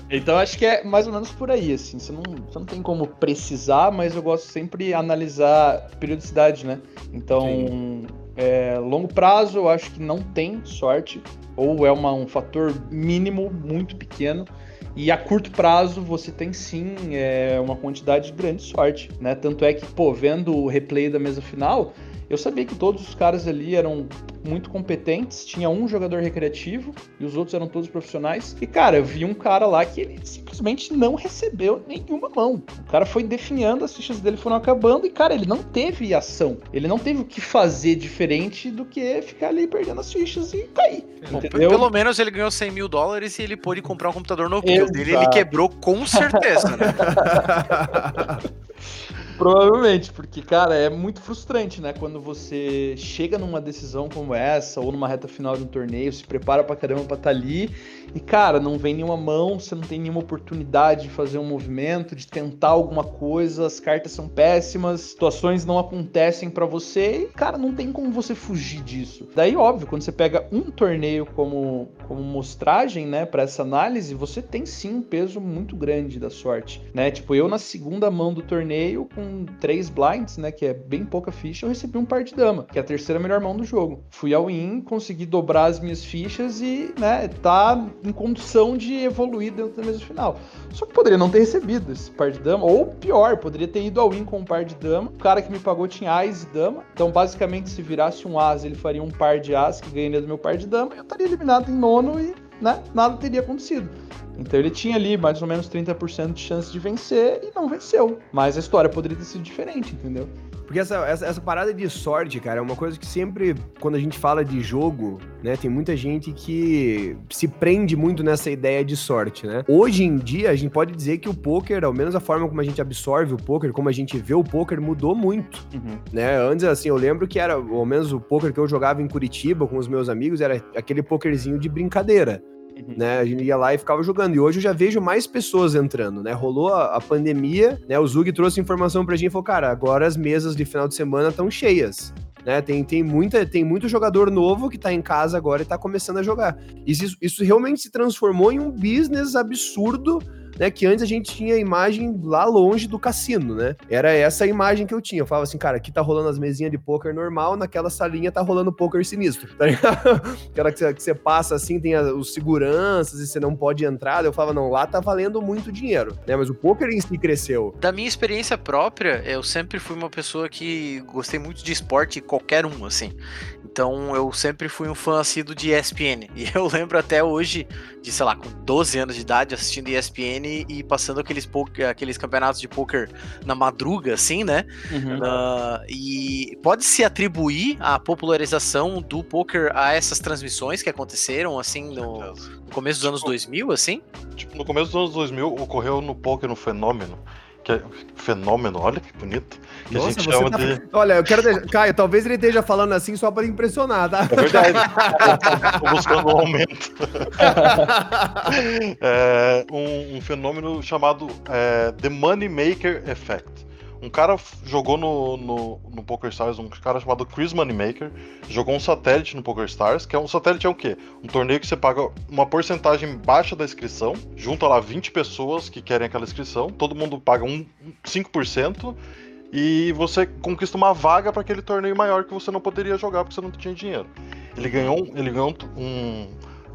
então acho que é mais ou menos por aí, assim. Você não, você não tem como precisar, mas eu gosto sempre de analisar periodicidade, né? Então. Sim é, longo prazo, eu acho que não tem sorte, ou é uma, um fator mínimo muito pequeno. E a curto prazo você tem sim é, uma quantidade de grande sorte, né? Tanto é que, pô, vendo o replay da mesa final, eu sabia que todos os caras ali eram muito competentes, tinha um jogador recreativo e os outros eram todos profissionais. E, cara, eu vi um cara lá que ele simplesmente não recebeu nenhuma mão. O cara foi definhando, as fichas dele foram acabando e, cara, ele não teve ação. Ele não teve o que fazer diferente do que ficar ali perdendo as fichas e cair. Bom, pelo menos ele ganhou 100 mil dólares e ele pôde comprar um computador novo. Dele ele quebrou com certeza, né? Provavelmente, porque, cara, é muito frustrante, né? Quando você chega numa decisão como essa, ou numa reta final de um torneio, se prepara pra caramba pra estar tá ali, e, cara, não vem nenhuma mão, você não tem nenhuma oportunidade de fazer um movimento, de tentar alguma coisa, as cartas são péssimas, situações não acontecem para você, e, cara, não tem como você fugir disso. Daí, óbvio, quando você pega um torneio como, como mostragem, né, para essa análise, você tem sim um peso muito grande da sorte, né? Tipo, eu na segunda mão do torneio, com três blinds, né? Que é bem pouca ficha, eu recebi um par de dama, que é a terceira melhor mão do jogo. Fui ao in, consegui dobrar as minhas fichas e, né, tá em condição de evoluir dentro da mesa final. Só que poderia não ter recebido esse par de dama, ou pior, poderia ter ido ao in com um par de dama. O cara que me pagou tinha ás e dama. Então, basicamente, se virasse um as, ele faria um par de as que ganharia do meu par de dama, eu estaria eliminado em nono e né, nada teria acontecido. Então ele tinha ali mais ou menos 30% de chance de vencer e não venceu. Mas a história poderia ter sido diferente, entendeu? Porque essa, essa, essa, parada de sorte, cara, é uma coisa que sempre, quando a gente fala de jogo, né, tem muita gente que se prende muito nessa ideia de sorte, né? Hoje em dia, a gente pode dizer que o poker, ao menos a forma como a gente absorve o poker, como a gente vê o poker, mudou muito, uhum. né? Antes, assim, eu lembro que era, ao menos o poker que eu jogava em Curitiba com os meus amigos, era aquele pokerzinho de brincadeira. Uhum. Né? A gente ia lá e ficava jogando. E hoje eu já vejo mais pessoas entrando, né? Rolou a, a pandemia, né? O Zug trouxe informação pra gente e falou, cara, agora as mesas de final de semana estão cheias. Né? Tem, tem, muita, tem muito jogador novo que tá em casa agora e tá começando a jogar. Isso, isso realmente se transformou em um business absurdo né? Que antes a gente tinha a imagem lá longe do cassino, né? Era essa a imagem que eu tinha. Eu falava assim, cara, aqui tá rolando as mesinhas de poker normal, naquela salinha tá rolando poker sinistro, tá ligado? Aquela que você passa assim, tem os seguranças e você não pode entrar. Eu falava, não, lá tá valendo muito dinheiro, né? Mas o poker em si cresceu. Da minha experiência própria, eu sempre fui uma pessoa que gostei muito de esporte, qualquer um, assim. Então eu sempre fui um fã assíduo de ESPN. E eu lembro até hoje, de sei lá, com 12 anos de idade, assistindo ESPN e passando aqueles, poker, aqueles campeonatos de poker na madruga, assim, né? Uhum. Uh, e pode se atribuir a popularização do poker a essas transmissões que aconteceram, assim, no, no começo dos anos 2000, tipo, assim? Tipo, no começo dos anos 2000 ocorreu no poker um fenômeno que é fenômeno, olha que bonito. Que Nossa, a gente chama tá... de. Olha, eu quero deixar. Caio, talvez ele esteja falando assim só para impressionar, tá? É verdade. Estou buscando um aumento. é, um, um, fenômeno chamado é, The Money Maker Effect. Um cara jogou no, no, no PokerStars, um cara chamado Chris Moneymaker, jogou um satélite no PokerStars, que é um satélite é o quê? Um torneio que você paga uma porcentagem baixa da inscrição, junta lá 20 pessoas que querem aquela inscrição, todo mundo paga um 5%, e você conquista uma vaga para aquele torneio maior que você não poderia jogar porque você não tinha dinheiro. Ele ganhou, ele ganhou um,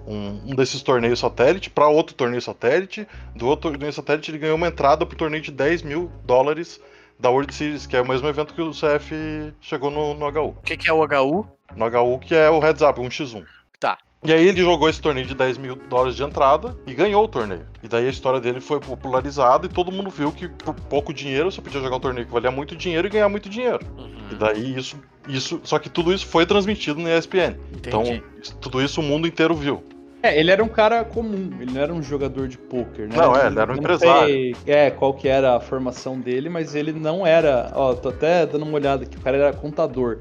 um, um desses torneios satélite para outro torneio satélite. Do outro torneio satélite, ele ganhou uma entrada para o torneio de 10 mil dólares da World Series, que é o mesmo evento que o CF chegou no, no HU. O que, que é o HU? No HU, que é o Heads Up, um x1. Tá. E aí ele jogou esse torneio de 10 mil dólares de entrada e ganhou o torneio. E daí a história dele foi popularizada e todo mundo viu que por pouco dinheiro você podia jogar um torneio que valia muito dinheiro e ganhar muito dinheiro. Uhum. E daí isso, isso. Só que tudo isso foi transmitido no ESPN. Entendi. Então, tudo isso o mundo inteiro viu. É, ele era um cara comum, ele não era um jogador de pôquer, né? Não, é, ele era um empresário. Sei, é, qual que era a formação dele, mas ele não era. Ó, tô até dando uma olhada aqui, o cara era contador.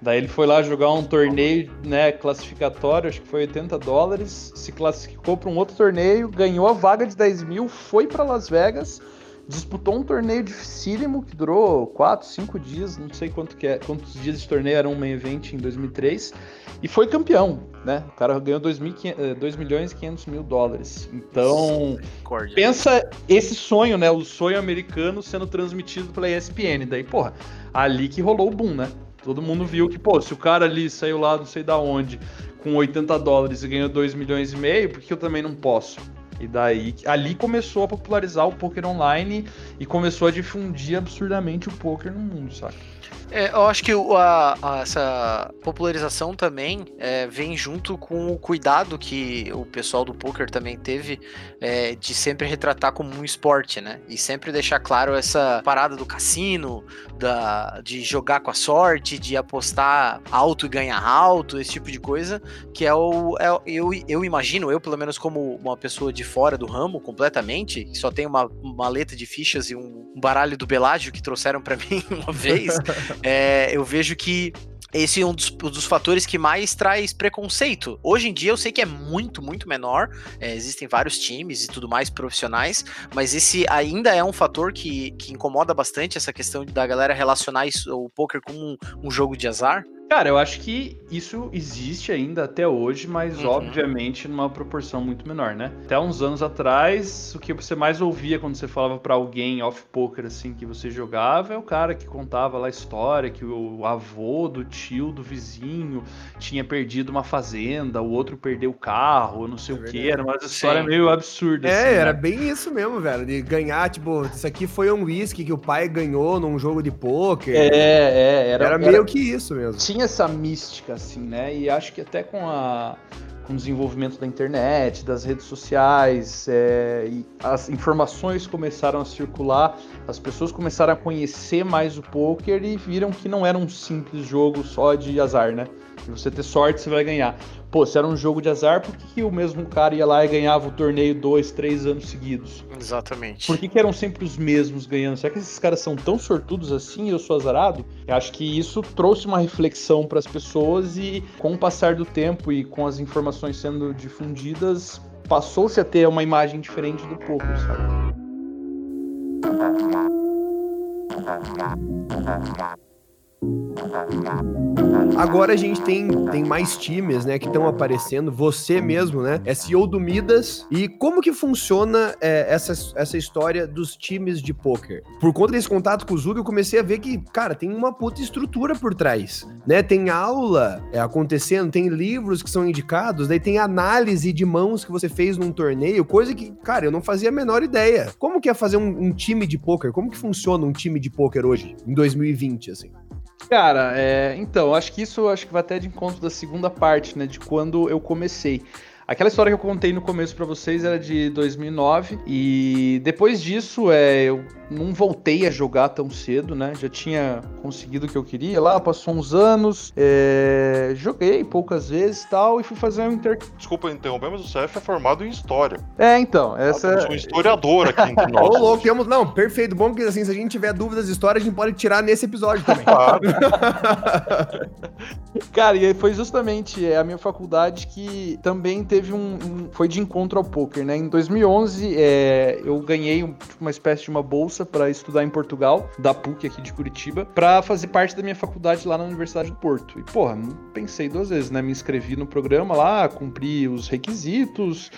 Daí ele foi lá jogar um torneio, né, classificatório, acho que foi 80 dólares, se classificou para um outro torneio, ganhou a vaga de 10 mil, foi para Las Vegas, disputou um torneio dificílimo que durou 4, 5 dias, não sei quanto que é, quantos dias de torneio era um main event em 2003 e foi campeão, né? O cara ganhou 2, 2 eh, milhões e 500 mil dólares. Então, pensa esse sonho, né? O sonho americano sendo transmitido pela ESPN. Daí, porra, ali que rolou o boom, né? Todo mundo viu que, pô, se o cara ali saiu lá não sei da onde com 80 dólares e ganhou 2 milhões e meio, por que eu também não posso? E daí, ali começou a popularizar o poker online e começou a difundir absurdamente o poker no mundo, saca? É, eu acho que a, a, essa popularização também é, vem junto com o cuidado que o pessoal do poker também teve é, de sempre retratar como um esporte, né? E sempre deixar claro essa parada do cassino, da, de jogar com a sorte, de apostar alto e ganhar alto, esse tipo de coisa, que é o. É, eu, eu imagino, eu pelo menos como uma pessoa de fora do ramo completamente, só tem uma maleta de fichas e um, um baralho do Belágio que trouxeram para mim uma vez. é, eu vejo que esse é um dos, dos, fatores que mais traz preconceito. Hoje em dia eu sei que é muito, muito menor. É, existem vários times e tudo mais profissionais, mas esse ainda é um fator que, que incomoda bastante essa questão da galera relacionar isso, o poker com um, um jogo de azar. Cara, eu acho que isso existe ainda até hoje, mas uhum. obviamente numa proporção muito menor, né? Até uns anos atrás, o que você mais ouvia quando você falava para alguém off poker assim que você jogava é o cara que contava lá a história que o avô do tio do vizinho tinha perdido uma fazenda, o outro perdeu o carro, não sei é o que, era uma história Sim. meio absurda. É, assim, era né? bem isso mesmo, velho, de ganhar, tipo, isso aqui foi um whisky que o pai ganhou num jogo de poker. É, é, era, era meio era... que isso mesmo. Tinha essa mística, assim, né? E acho que até com a com o desenvolvimento da internet, das redes sociais, é, as informações começaram a circular, as pessoas começaram a conhecer mais o poker e viram que não era um simples jogo só de azar, né? Se você ter sorte, você vai ganhar. Pô, se era um jogo de azar, por que, que o mesmo cara ia lá e ganhava o torneio dois, três anos seguidos? Exatamente. Por que, que eram sempre os mesmos ganhando? Será que esses caras são tão sortudos assim e eu sou azarado? Eu acho que isso trouxe uma reflexão para as pessoas e, com o passar do tempo e com as informações sendo difundidas, passou-se a ter uma imagem diferente do poker, sabe? Agora a gente tem, tem mais times, né, que estão aparecendo. Você mesmo, né, é CEO do Midas. E como que funciona é, essa, essa história dos times de poker? Por conta desse contato com o Zug, eu comecei a ver que, cara, tem uma puta estrutura por trás, né? Tem aula é, acontecendo, tem livros que são indicados, daí tem análise de mãos que você fez num torneio, coisa que, cara, eu não fazia a menor ideia. Como que é fazer um, um time de poker? Como que funciona um time de poker hoje, em 2020, assim? Cara, é, então, acho que isso acho que vai até de encontro da segunda parte, né, de quando eu comecei. Aquela história que eu contei no começo para vocês era de 2009 e depois disso é, eu não voltei a jogar tão cedo, né? Já tinha conseguido o que eu queria lá, passou uns anos, é, joguei poucas vezes tal e fui fazer um inter... Desculpa interromper, mas o CF é formado em História. É, então, essa... Eu sou um historiador aqui entre nós. Ô, louco, temos... Não, perfeito, bom que assim, se a gente tiver dúvidas de história, a gente pode tirar nesse episódio também. Claro. Cara, e foi justamente é, a minha faculdade que também teve um, um, foi de encontro ao poker, né? Em 2011, é, eu ganhei um, uma espécie de uma bolsa para estudar em Portugal, da PUC aqui de Curitiba, para fazer parte da minha faculdade lá na Universidade do Porto. E porra, pensei duas vezes, né? Me inscrevi no programa lá, cumpri os requisitos,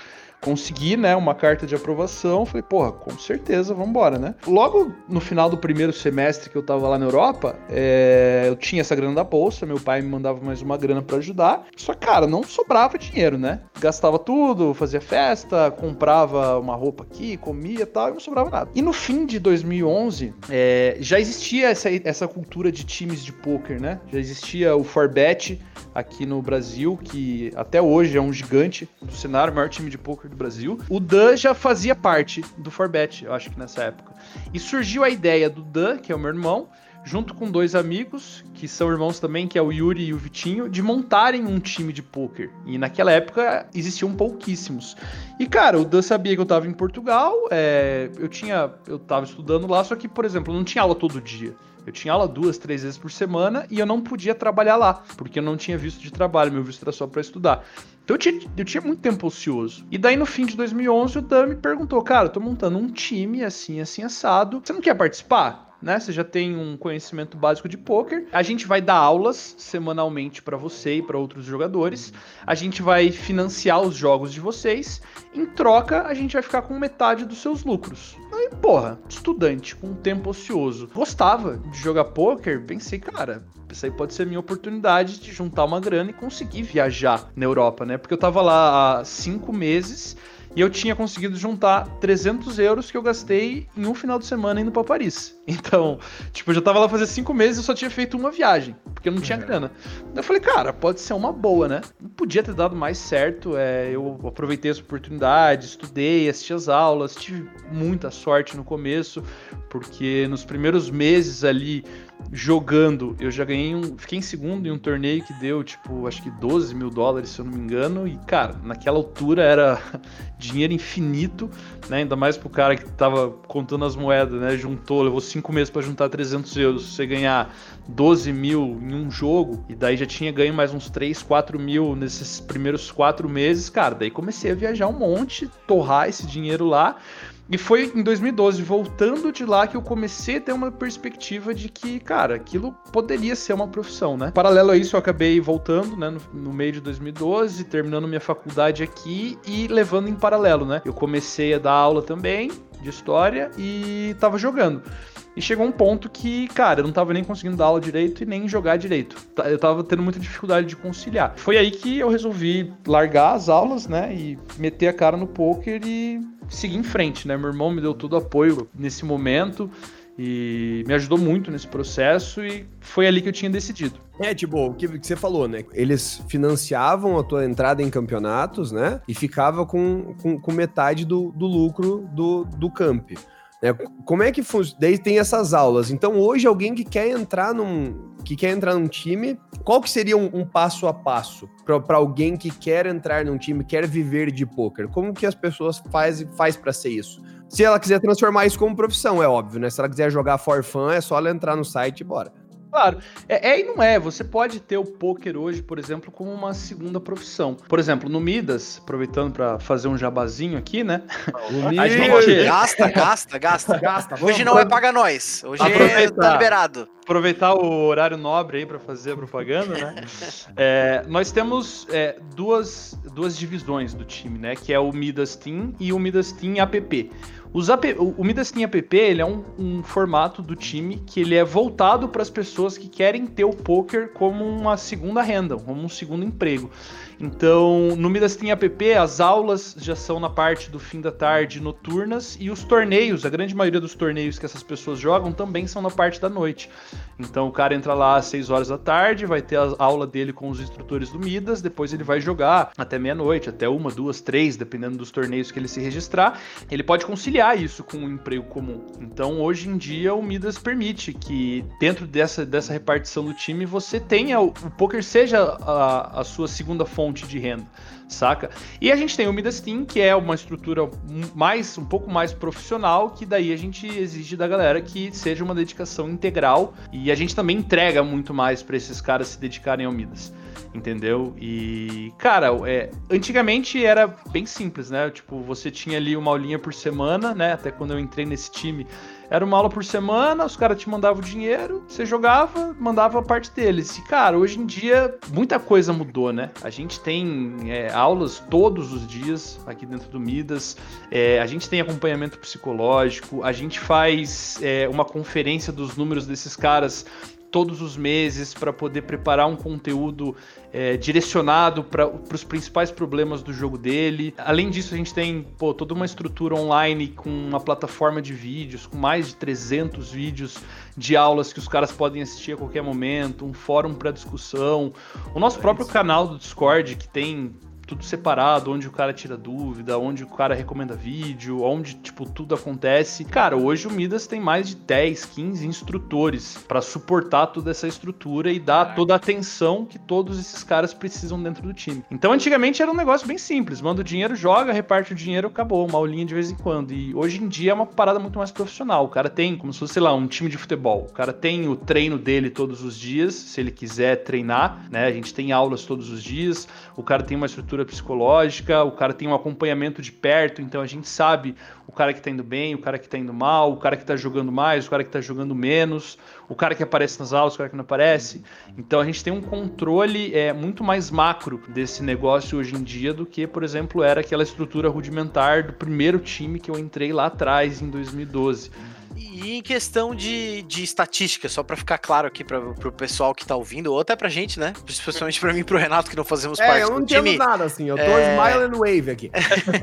consegui, né, uma carta de aprovação. Falei, porra, com certeza, vamos embora, né? Logo no final do primeiro semestre que eu tava lá na Europa, é, eu tinha essa grana da bolsa, meu pai me mandava mais uma grana para ajudar. Só, cara, não sobrava dinheiro, né? Gastava tudo, fazia festa, comprava uma roupa aqui, comia e tal, e não sobrava nada. E no fim de 2011, é, já existia essa, essa cultura de times de poker, né? Já existia o Forbet aqui no Brasil, que até hoje é um gigante do cenário, o maior time de poker do Brasil. O Dan já fazia parte do Forbet, eu acho que nessa época. E surgiu a ideia do Dan, que é o meu irmão, junto com dois amigos, que são irmãos também, que é o Yuri e o Vitinho, de montarem um time de poker. E naquela época existiam pouquíssimos. E cara, o Dan sabia que eu tava em Portugal, é, eu tinha, eu tava estudando lá, só que, por exemplo, não tinha aula todo dia. Eu tinha aula duas, três vezes por semana e eu não podia trabalhar lá, porque eu não tinha visto de trabalho, meu visto era só para estudar. Então eu tinha, eu tinha muito tempo ocioso. E daí no fim de 2011 o Dan me perguntou, cara, eu tô montando um time assim, assim, assado. Você não quer participar? Né? Você já tem um conhecimento básico de poker. A gente vai dar aulas semanalmente para você e para outros jogadores. A gente vai financiar os jogos de vocês. Em troca, a gente vai ficar com metade dos seus lucros. Aí, porra, estudante com tempo ocioso, gostava de jogar poker, pensei, cara, isso aí pode ser a minha oportunidade de juntar uma grana e conseguir viajar na Europa, né? Porque eu tava lá há cinco meses e eu tinha conseguido juntar 300 euros que eu gastei em um final de semana indo para Paris. Então, tipo, eu já tava lá fazer cinco meses e eu só tinha feito uma viagem, porque eu não tinha uhum. grana. Eu falei, cara, pode ser uma boa, né? Não podia ter dado mais certo. É, eu aproveitei essa oportunidade, estudei, assisti as aulas, tive muita sorte no começo, porque nos primeiros meses ali jogando, eu já ganhei um. Fiquei em segundo em um torneio que deu, tipo, acho que 12 mil dólares, se eu não me engano. E, cara, naquela altura era dinheiro infinito, né? Ainda mais pro cara que tava contando as moedas, né? Juntou, levou cinco meses para juntar 300 euros. Você ganhar 12 mil em um jogo, e daí já tinha ganho mais uns 3, 4 mil nesses primeiros quatro meses, cara. Daí comecei a viajar um monte, torrar esse dinheiro lá. E foi em 2012, voltando de lá, que eu comecei a ter uma perspectiva de que, cara, aquilo poderia ser uma profissão, né? Paralelo a isso, eu acabei voltando, né, no, no meio de 2012, terminando minha faculdade aqui e levando em paralelo, né? Eu comecei a dar aula também de história e tava jogando. E chegou um ponto que, cara, eu não tava nem conseguindo dar aula direito e nem jogar direito. Eu tava tendo muita dificuldade de conciliar. Foi aí que eu resolvi largar as aulas, né? E meter a cara no poker e seguir em frente, né? Meu irmão me deu todo apoio nesse momento e me ajudou muito nesse processo e foi ali que eu tinha decidido. É, tipo, o que, que, você falou, né? Eles financiavam a tua entrada em campeonatos, né? E ficava com, com, com metade do, do lucro do, do camp. Né? Como é que funciona? Tem essas aulas. Então, hoje, alguém que quer entrar num, que quer entrar num time, qual que seria um, um passo a passo para alguém que quer entrar num time, quer viver de poker? Como que as pessoas faz faz para ser isso? Se ela quiser transformar isso como profissão, é óbvio, né? Se ela quiser jogar for fun, é só ela entrar no site e bora. Claro. É, é, e não é. Você pode ter o poker hoje, por exemplo, como uma segunda profissão. Por exemplo, no Midas, aproveitando para fazer um jabazinho aqui, né? a gente... Gasta, gasta, gasta. gasta hoje não é paga nós. Hoje é tá liberado. Aproveitar o horário nobre aí para fazer a propaganda, né? é, nós temos é, duas, duas divisões do time, né? Que é o Midas Team e o Midas Team App. AP, o Midas Team App ele é um, um, formato do time que ele é voltado para as pessoas que querem ter o poker como uma segunda renda, como um segundo emprego. Então, no Midas Team App, as aulas já são na parte do fim da tarde noturnas e os torneios, a grande maioria dos torneios que essas pessoas jogam também são na parte da noite. Então, o cara entra lá às 6 horas da tarde, vai ter a aula dele com os instrutores do Midas, depois ele vai jogar até meia-noite, até uma, duas, três, dependendo dos torneios que ele se registrar. Ele pode conciliar isso com um emprego comum. Então, hoje em dia, o Midas permite que dentro dessa, dessa repartição do time você tenha o, o poker seja a, a sua segunda fonte fonte de renda, saca? E a gente tem o Midas Team, que é uma estrutura mais um pouco mais profissional, que daí a gente exige da galera que seja uma dedicação integral e a gente também entrega muito mais para esses caras se dedicarem ao Midas entendeu? E, cara, é, antigamente era bem simples, né? Tipo, você tinha ali uma aulinha por semana, né? Até quando eu entrei nesse time, era uma aula por semana, os caras te mandavam o dinheiro, você jogava, mandava a parte deles. E, cara, hoje em dia muita coisa mudou, né? A gente tem é, aulas todos os dias aqui dentro do Midas, é, a gente tem acompanhamento psicológico, a gente faz é, uma conferência dos números desses caras todos os meses para poder preparar um conteúdo é, direcionado para os principais problemas do jogo dele. Além disso, a gente tem pô, toda uma estrutura online com uma plataforma de vídeos, com mais de 300 vídeos de aulas que os caras podem assistir a qualquer momento, um fórum para discussão, o nosso próprio canal do Discord que tem tudo separado, onde o cara tira dúvida, onde o cara recomenda vídeo, onde, tipo, tudo acontece. Cara, hoje o Midas tem mais de 10, 15 instrutores para suportar toda essa estrutura e dar toda a atenção que todos esses caras precisam dentro do time. Então, antigamente era um negócio bem simples, manda o dinheiro, joga, reparte o dinheiro, acabou, uma aulinha de vez em quando. E hoje em dia é uma parada muito mais profissional. O cara tem, como se fosse, sei lá, um time de futebol. O cara tem o treino dele todos os dias, se ele quiser treinar, né? A gente tem aulas todos os dias. O cara tem uma estrutura estrutura psicológica, o cara tem um acompanhamento de perto, então a gente sabe o cara que tá indo bem, o cara que tá indo mal, o cara que tá jogando mais, o cara que tá jogando menos, o cara que aparece nas aulas, o cara que não aparece. Então a gente tem um controle é, muito mais macro desse negócio hoje em dia do que, por exemplo, era aquela estrutura rudimentar do primeiro time que eu entrei lá atrás, em 2012. E em questão de, de estatística, só para ficar claro aqui para o pessoal que tá ouvindo, ou até pra gente, né? Especialmente para mim e pro Renato, que não fazemos é, parte eu não entendo nada, assim, eu tô é... smile and wave aqui.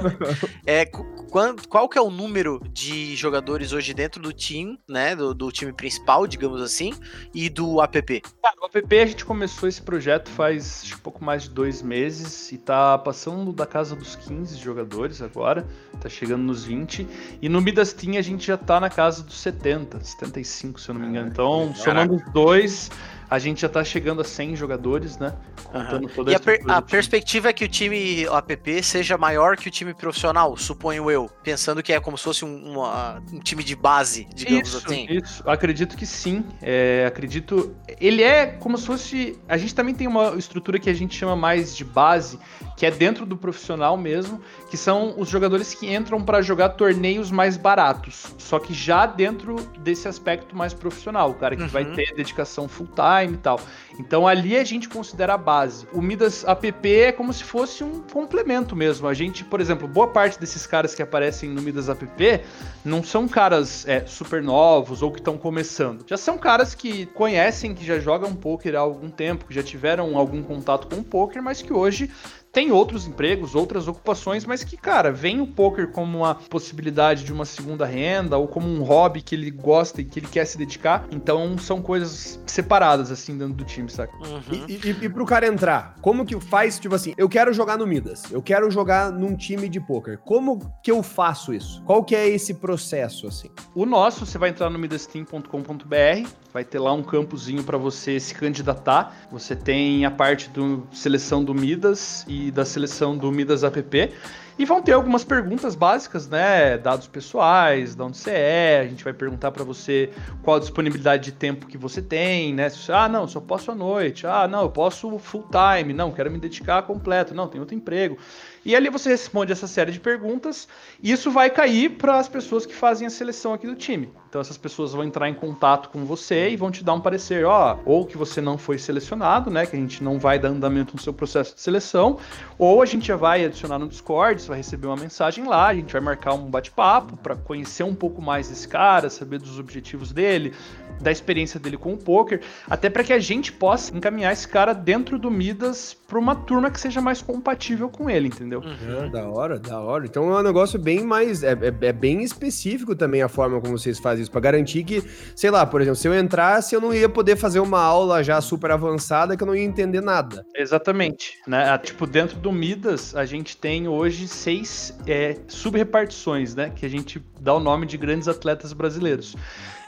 é, qual, qual que é o número de jogadores hoje dentro do time, né? Do, do time principal, digamos assim, e do app? Cara, o app a gente começou esse projeto faz acho, um pouco mais de dois meses e tá passando da casa dos 15 jogadores agora, tá chegando nos 20. E no Midas Team a gente já tá na casa dos 70, 75, se eu não me engano. Então, somando os dois, a gente já tá chegando a 100 jogadores, né? Contando uhum. toda e a, per a perspectiva é que o time app seja maior que o time profissional, suponho eu. Pensando que é como se fosse um, uma, um time de base, digamos isso, assim. Isso, acredito que sim. É, acredito. Ele é como se fosse. A gente também tem uma estrutura que a gente chama mais de base, que é dentro do profissional mesmo, que são os jogadores que entram para jogar torneios mais baratos. Só que já dentro desse aspecto mais profissional. O cara que uhum. vai ter dedicação full time e tal. Então ali a gente considera a base. O Midas app é como se fosse um complemento mesmo. A gente, por exemplo, boa parte desses caras que aparecem no Midas app não são caras é, super novos ou que estão começando. Já são caras que conhecem, que já jogam poker há algum tempo, que já tiveram algum contato com o poker, mas que hoje tem outros empregos, outras ocupações, mas que, cara, vem o poker como uma possibilidade de uma segunda renda ou como um hobby que ele gosta e que ele quer se dedicar. Então são coisas separadas, assim, dentro do time, saca? Uhum. E, e, e pro cara entrar, como que faz, tipo assim, eu quero jogar no Midas, eu quero jogar num time de poker. Como que eu faço isso? Qual que é esse processo, assim? O nosso, você vai entrar no midasteam.com.br, vai ter lá um campozinho para você se candidatar. Você tem a parte do seleção do Midas e da seleção do Midas App. E vão ter algumas perguntas básicas, né? Dados pessoais, de onde você é, a gente vai perguntar para você qual a disponibilidade de tempo que você tem, né? Ah, não, só posso à noite. Ah, não, eu posso full time. Não, quero me dedicar completo. Não, tem outro emprego. E ali você responde essa série de perguntas, e isso vai cair para as pessoas que fazem a seleção aqui do time. Então essas pessoas vão entrar em contato com você e vão te dar um parecer, ó, ou que você não foi selecionado, né, que a gente não vai dar andamento no seu processo de seleção, ou a gente já vai adicionar no Discord, você vai receber uma mensagem lá, a gente vai marcar um bate-papo para conhecer um pouco mais desse cara, saber dos objetivos dele, da experiência dele com o poker, até para que a gente possa encaminhar esse cara dentro do Midas para uma turma que seja mais compatível com ele, entendeu? Uhum. É, da hora, da hora. Então é um negócio bem mais. É, é, é bem específico também a forma como vocês fazem isso, para garantir que, sei lá, por exemplo, se eu entrasse, eu não ia poder fazer uma aula já super avançada que eu não ia entender nada. Exatamente. Né? Ah, tipo, dentro do Midas, a gente tem hoje seis é, sub-repartições, né? Que a gente dá o nome de grandes atletas brasileiros.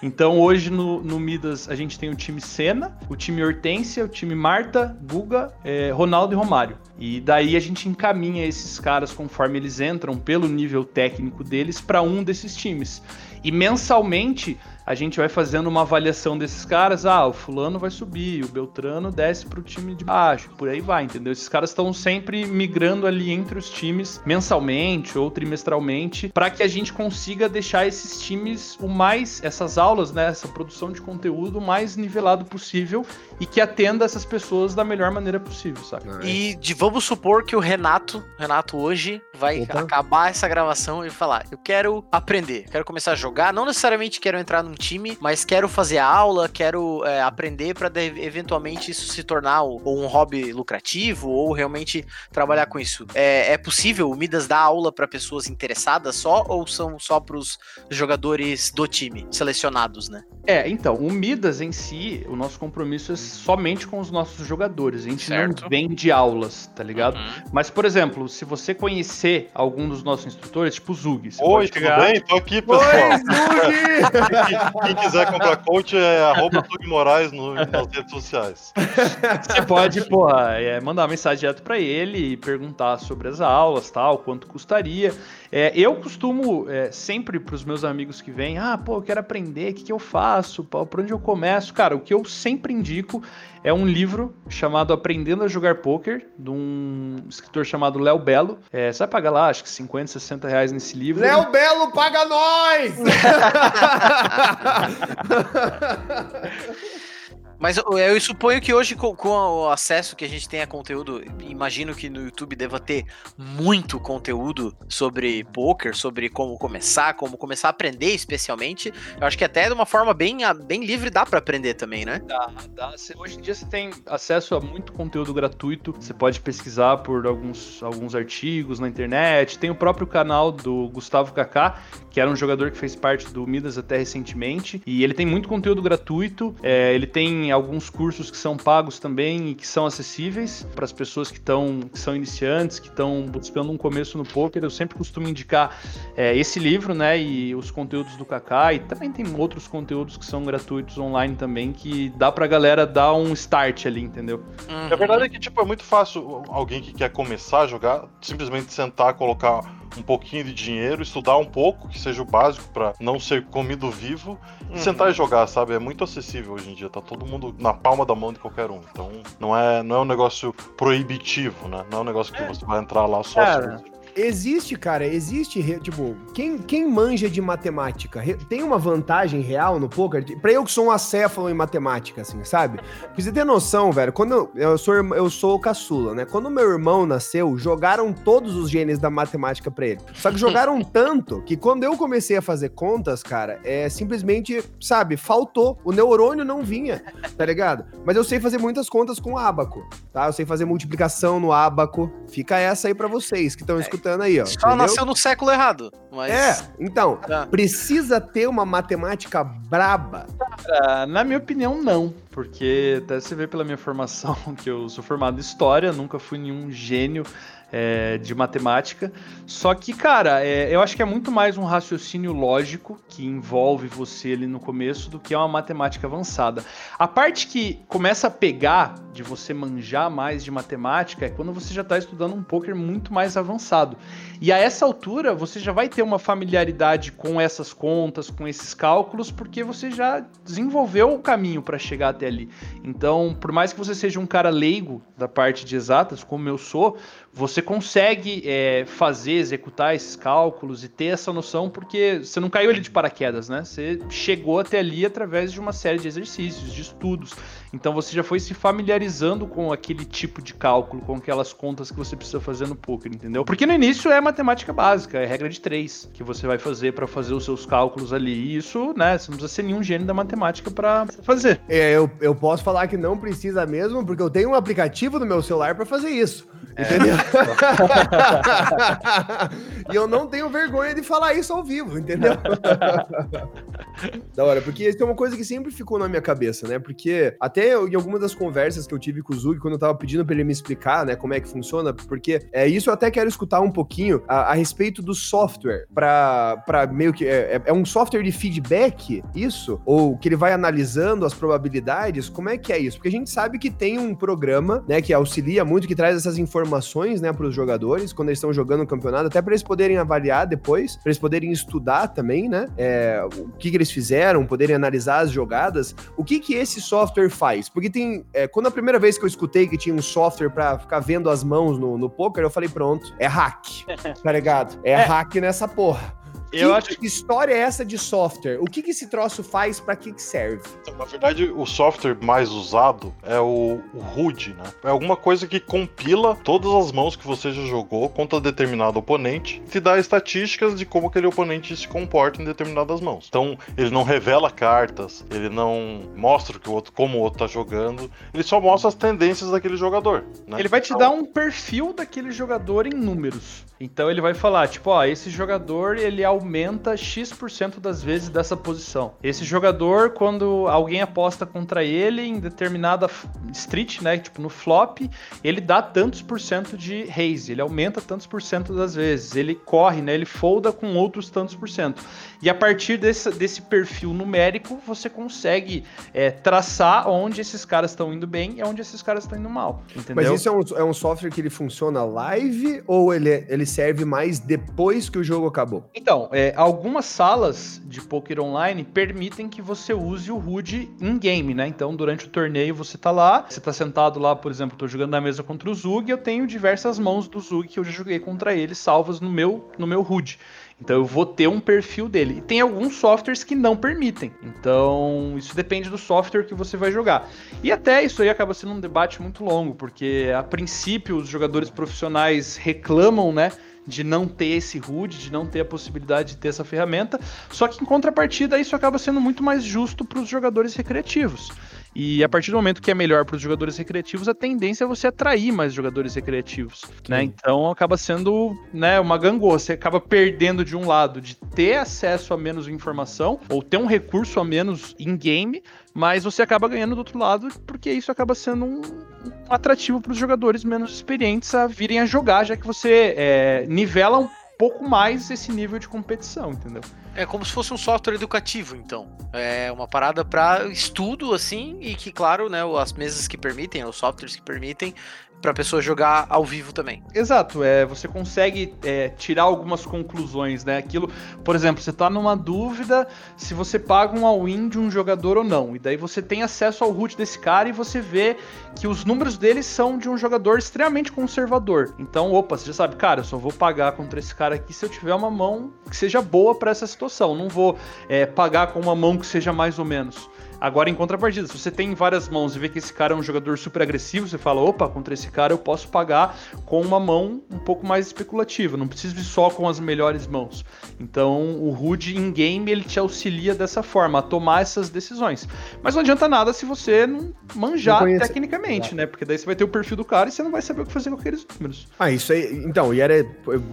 Então hoje no, no Midas a gente tem o time Senna, o time Hortência, o time Marta, Guga, é, Ronaldo e Romário. E daí a gente encaminha esses caras conforme eles entram pelo nível técnico deles para um desses times. E mensalmente a gente vai fazendo uma avaliação desses caras. Ah, o fulano vai subir, o Beltrano desce para o time de baixo, por aí vai, entendeu? Esses caras estão sempre migrando ali entre os times mensalmente ou trimestralmente para que a gente consiga deixar esses times o mais essas aulas, né, essa produção de conteúdo o mais nivelado possível e que atenda essas pessoas da melhor maneira possível, sabe? E de, vamos supor que o Renato, Renato hoje vai Opa. acabar essa gravação e falar: "Eu quero aprender, quero começar a jogar, não necessariamente quero entrar no um time, mas quero fazer aula, quero é, aprender para eventualmente isso se tornar ou um hobby lucrativo ou realmente trabalhar com isso. É, é possível o Midas dar aula para pessoas interessadas só ou são só para os jogadores do time selecionados, né? É, então, o Midas em si, o nosso compromisso é somente com os nossos jogadores. A gente certo. não vende aulas, tá ligado? Uhum. Mas, por exemplo, se você conhecer algum dos nossos instrutores, tipo o Zug. Oi, tudo chegar... bem? Tô aqui, pessoal. Oi, Zug! Quem quiser comprar coach é arroba Moraes no, nas redes sociais. Você pode, porra, é, mandar uma mensagem direto para ele e perguntar sobre as aulas, tal, quanto custaria. É, eu costumo é, sempre para os meus amigos que vêm, ah, pô, eu quero aprender, o que, que eu faço, por onde eu começo? Cara, o que eu sempre indico é um livro chamado Aprendendo a Jogar Poker, de um escritor chamado Léo Belo. É, você vai pagar lá, acho que 50, 60 reais nesse livro. Léo Belo, paga nós! Mas eu, suponho que hoje, com, com, o acesso que a gente tem a conteúdo, imagino que no YouTube deva ter muito conteúdo sobre poker, sobre como começar, como começar a aprender, especialmente. Eu acho que até de uma forma bem, bem livre dá para aprender também, né? Dá, dá. Hoje em dia você tem acesso a muito conteúdo gratuito. Você pode pesquisar por alguns, alguns artigos na internet. Tem o próprio canal do Gustavo Kaká, que era um jogador que fez parte do Midas até recentemente. E ele tem muito conteúdo gratuito. É, ele tem alguns cursos que são pagos também e que são acessíveis para as pessoas que estão que são iniciantes, que estão buscando um começo no poker. Eu sempre costumo indicar é, esse livro, né, e os conteúdos do Kaká e também tem outros conteúdos que são gratuitos online também que dá para a galera dar um start ali, entendeu? Uhum. A verdade é que tipo é muito fácil alguém que quer começar a jogar simplesmente sentar, colocar um pouquinho de dinheiro, estudar um pouco, que seja o básico para não ser comido vivo, e uhum. sentar e jogar, sabe? É muito acessível hoje em dia, tá todo mundo na palma da mão de qualquer um. Então, não é, não é um negócio proibitivo, né? Não é um negócio que é. você vai entrar lá só. Cara, Existe, cara, existe, tipo, quem, quem manja de matemática tem uma vantagem real no poker? Pra eu que sou um acéfalo em matemática, assim, sabe? Pra você ter noção, velho, quando eu, eu sou eu sou caçula, né? Quando meu irmão nasceu, jogaram todos os genes da matemática pra ele. Só que jogaram tanto que quando eu comecei a fazer contas, cara, é simplesmente, sabe, faltou. O neurônio não vinha, tá ligado? Mas eu sei fazer muitas contas com abaco, tá? Eu sei fazer multiplicação no abaco. Fica essa aí para vocês que estão é. escutando escutando aí, ó. Só entendeu? nasceu no século errado. Mas... É, então, tá. precisa ter uma matemática braba. Cara, na minha opinião, não. Porque até você vê pela minha formação que eu sou formado em história, nunca fui nenhum gênio é, de matemática. Só que, cara, é, eu acho que é muito mais um raciocínio lógico que envolve você ali no começo do que uma matemática avançada. A parte que começa a pegar de você manjar mais de matemática é quando você já está estudando um poker muito mais avançado. E a essa altura você já vai ter uma familiaridade com essas contas, com esses cálculos, porque você já desenvolveu o caminho para chegar até ali. Então, por mais que você seja um cara leigo da parte de exatas, como eu sou, você consegue é, fazer, executar esses cálculos e ter essa noção, porque você não caiu ali de paraquedas, né? Você chegou até ali através de uma série de exercícios, de estudos. Então você já foi se familiarizando com aquele tipo de cálculo, com aquelas contas que você precisa fazer no poker, entendeu? Porque no início é matemática básica, é regra de três que você vai fazer para fazer os seus cálculos ali. E isso, né? Você não precisa ser nenhum gênio da matemática para fazer. É, eu, eu posso falar que não precisa mesmo, porque eu tenho um aplicativo no meu celular para fazer isso. É. Entendeu? e eu não tenho vergonha de falar isso ao vivo, entendeu? da hora, porque isso é uma coisa que sempre ficou na minha cabeça, né? Porque até em algumas das conversas que eu tive com o Zug, quando eu tava pedindo pra ele me explicar, né, como é que funciona, porque é, isso eu até quero escutar um pouquinho a, a respeito do software, pra, pra meio que. É, é, é um software de feedback, isso? Ou que ele vai analisando as probabilidades? Como é que é isso? Porque a gente sabe que tem um programa, né, que auxilia muito, que traz essas informações informações, né, para os jogadores quando eles estão jogando o campeonato, até para eles poderem avaliar depois, para eles poderem estudar também, né, é, o que, que eles fizeram, poderem analisar as jogadas. O que que esse software faz? Porque tem, é, quando a primeira vez que eu escutei que tinha um software para ficar vendo as mãos no, no poker, eu falei pronto, é hack, tá ligado? É, é. hack nessa porra. Eu que, acho que história é essa de software? O que, que esse troço faz? Para que, que serve? Então, na verdade, o software mais usado é o, o HUD, né? É alguma coisa que compila todas as mãos que você já jogou contra determinado oponente, te dá estatísticas de como aquele oponente se comporta em determinadas mãos. Então, ele não revela cartas, ele não mostra que o outro, como o outro tá jogando, ele só mostra as tendências daquele jogador. Né? Ele vai te então... dar um perfil daquele jogador em números. Então ele vai falar, tipo, ó, esse jogador ele aumenta X% das vezes dessa posição. Esse jogador, quando alguém aposta contra ele em determinada street, né, tipo no flop, ele dá tantos por cento de raise, ele aumenta tantos por cento das vezes. Ele corre, né, ele folda com outros tantos por cento. E a partir desse, desse perfil numérico, você consegue é, traçar onde esses caras estão indo bem e onde esses caras estão indo mal. Entendeu? Mas isso é um, é um software que ele funciona live ou ele, é, ele serve mais depois que o jogo acabou? Então, é, algumas salas de poker online permitem que você use o HUD in-game, né? Então, durante o torneio, você tá lá, você tá sentado lá, por exemplo, tô jogando na mesa contra o Zug, eu tenho diversas mãos do Zug que eu já joguei contra ele, salvas no meu, no meu HUD. Então eu vou ter um perfil dele. E tem alguns softwares que não permitem. Então isso depende do software que você vai jogar. E até isso aí acaba sendo um debate muito longo, porque a princípio os jogadores profissionais reclamam, né? de não ter esse HUD, de não ter a possibilidade de ter essa ferramenta. Só que em contrapartida, isso acaba sendo muito mais justo para os jogadores recreativos. E a partir do momento que é melhor para os jogadores recreativos, a tendência é você atrair mais jogadores recreativos, né? Então acaba sendo, né, uma gangorra. Você acaba perdendo de um lado de ter acesso a menos informação ou ter um recurso a menos em game, mas você acaba ganhando do outro lado porque isso acaba sendo um, um atrativo para os jogadores menos experientes a virem a jogar, já que você é, nivela um pouco mais esse nível de competição, entendeu? É como se fosse um software educativo, então. É uma parada para estudo, assim, e que, claro, né, as mesas que permitem, os softwares que permitem, para a pessoa jogar ao vivo também. Exato, é, você consegue é, tirar algumas conclusões, né? Aquilo, por exemplo, você está numa dúvida se você paga um all-in de um jogador ou não, e daí você tem acesso ao root desse cara e você vê que os números dele são de um jogador extremamente conservador. Então, opa, você já sabe, cara, eu só vou pagar contra esse cara aqui se eu tiver uma mão que seja boa para essa situação. Não vou é, pagar com uma mão que seja mais ou menos. Agora, em contrapartida, se você tem várias mãos e vê que esse cara é um jogador super agressivo, você fala, opa, contra esse cara eu posso pagar com uma mão um pouco mais especulativa, não preciso ir só com as melhores mãos. Então, o HUD in-game, ele te auxilia dessa forma, a tomar essas decisões. Mas não adianta nada se você não manjar não tecnicamente, né? Porque daí você vai ter o perfil do cara e você não vai saber o que fazer com aqueles números. Ah, isso aí, então, e era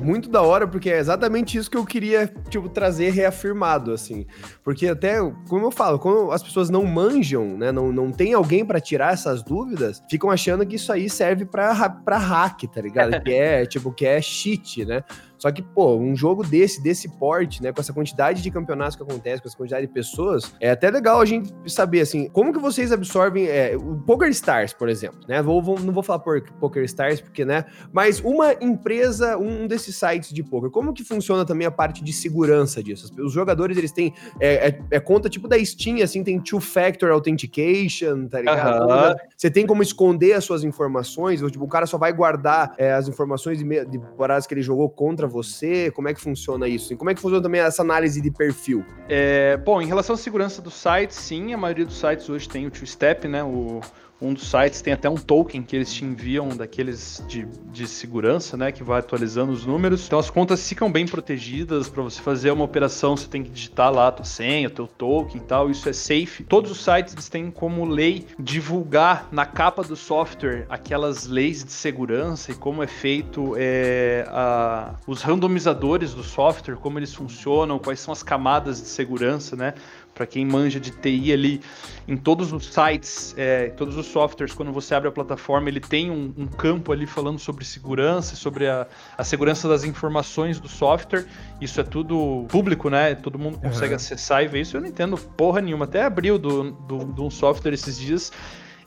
muito da hora, porque é exatamente isso que eu queria, tipo, trazer reafirmado, assim. Porque até, como eu falo, quando as pessoas não não manjam, né, não, não tem alguém para tirar essas dúvidas, ficam achando que isso aí serve para hack, tá ligado? que é, tipo, que é cheat, né? Só que, pô, um jogo desse, desse porte, né, com essa quantidade de campeonatos que acontece, com essa quantidade de pessoas, é até legal a gente saber, assim, como que vocês absorvem é, o Poker Stars, por exemplo, né? Vou, vou, não vou falar por Poker Stars, porque, né? Mas uma empresa, um desses sites de poker, como que funciona também a parte de segurança disso? Os jogadores, eles têm, é, é, é conta tipo da Steam, assim, tem two-factor authentication, tá ligado? Uhum. Você tem como esconder as suas informações, ou, tipo, o cara só vai guardar é, as informações de, de paradas que ele jogou contra você? Como é que funciona isso? E como é que funciona também essa análise de perfil? É, bom, em relação à segurança do site, sim, a maioria dos sites hoje tem o two-step, né? O, um dos sites tem até um token que eles te enviam daqueles de, de segurança, né, que vai atualizando os números. Então as contas ficam bem protegidas para você fazer uma operação, você tem que digitar lá a tua senha, teu token e tal, isso é safe. Todos os sites eles têm como lei divulgar na capa do software aquelas leis de segurança e como é feito é, a, os randomizadores do software, como eles funcionam, quais são as camadas de segurança, né? Para quem manja de TI ali, em todos os sites, é, todos os softwares, quando você abre a plataforma, ele tem um, um campo ali falando sobre segurança, sobre a, a, segurança das informações do software. Isso é tudo público, né? Todo mundo consegue uhum. acessar e ver isso. Eu não entendo porra nenhuma. Até abriu do, do, do um software esses dias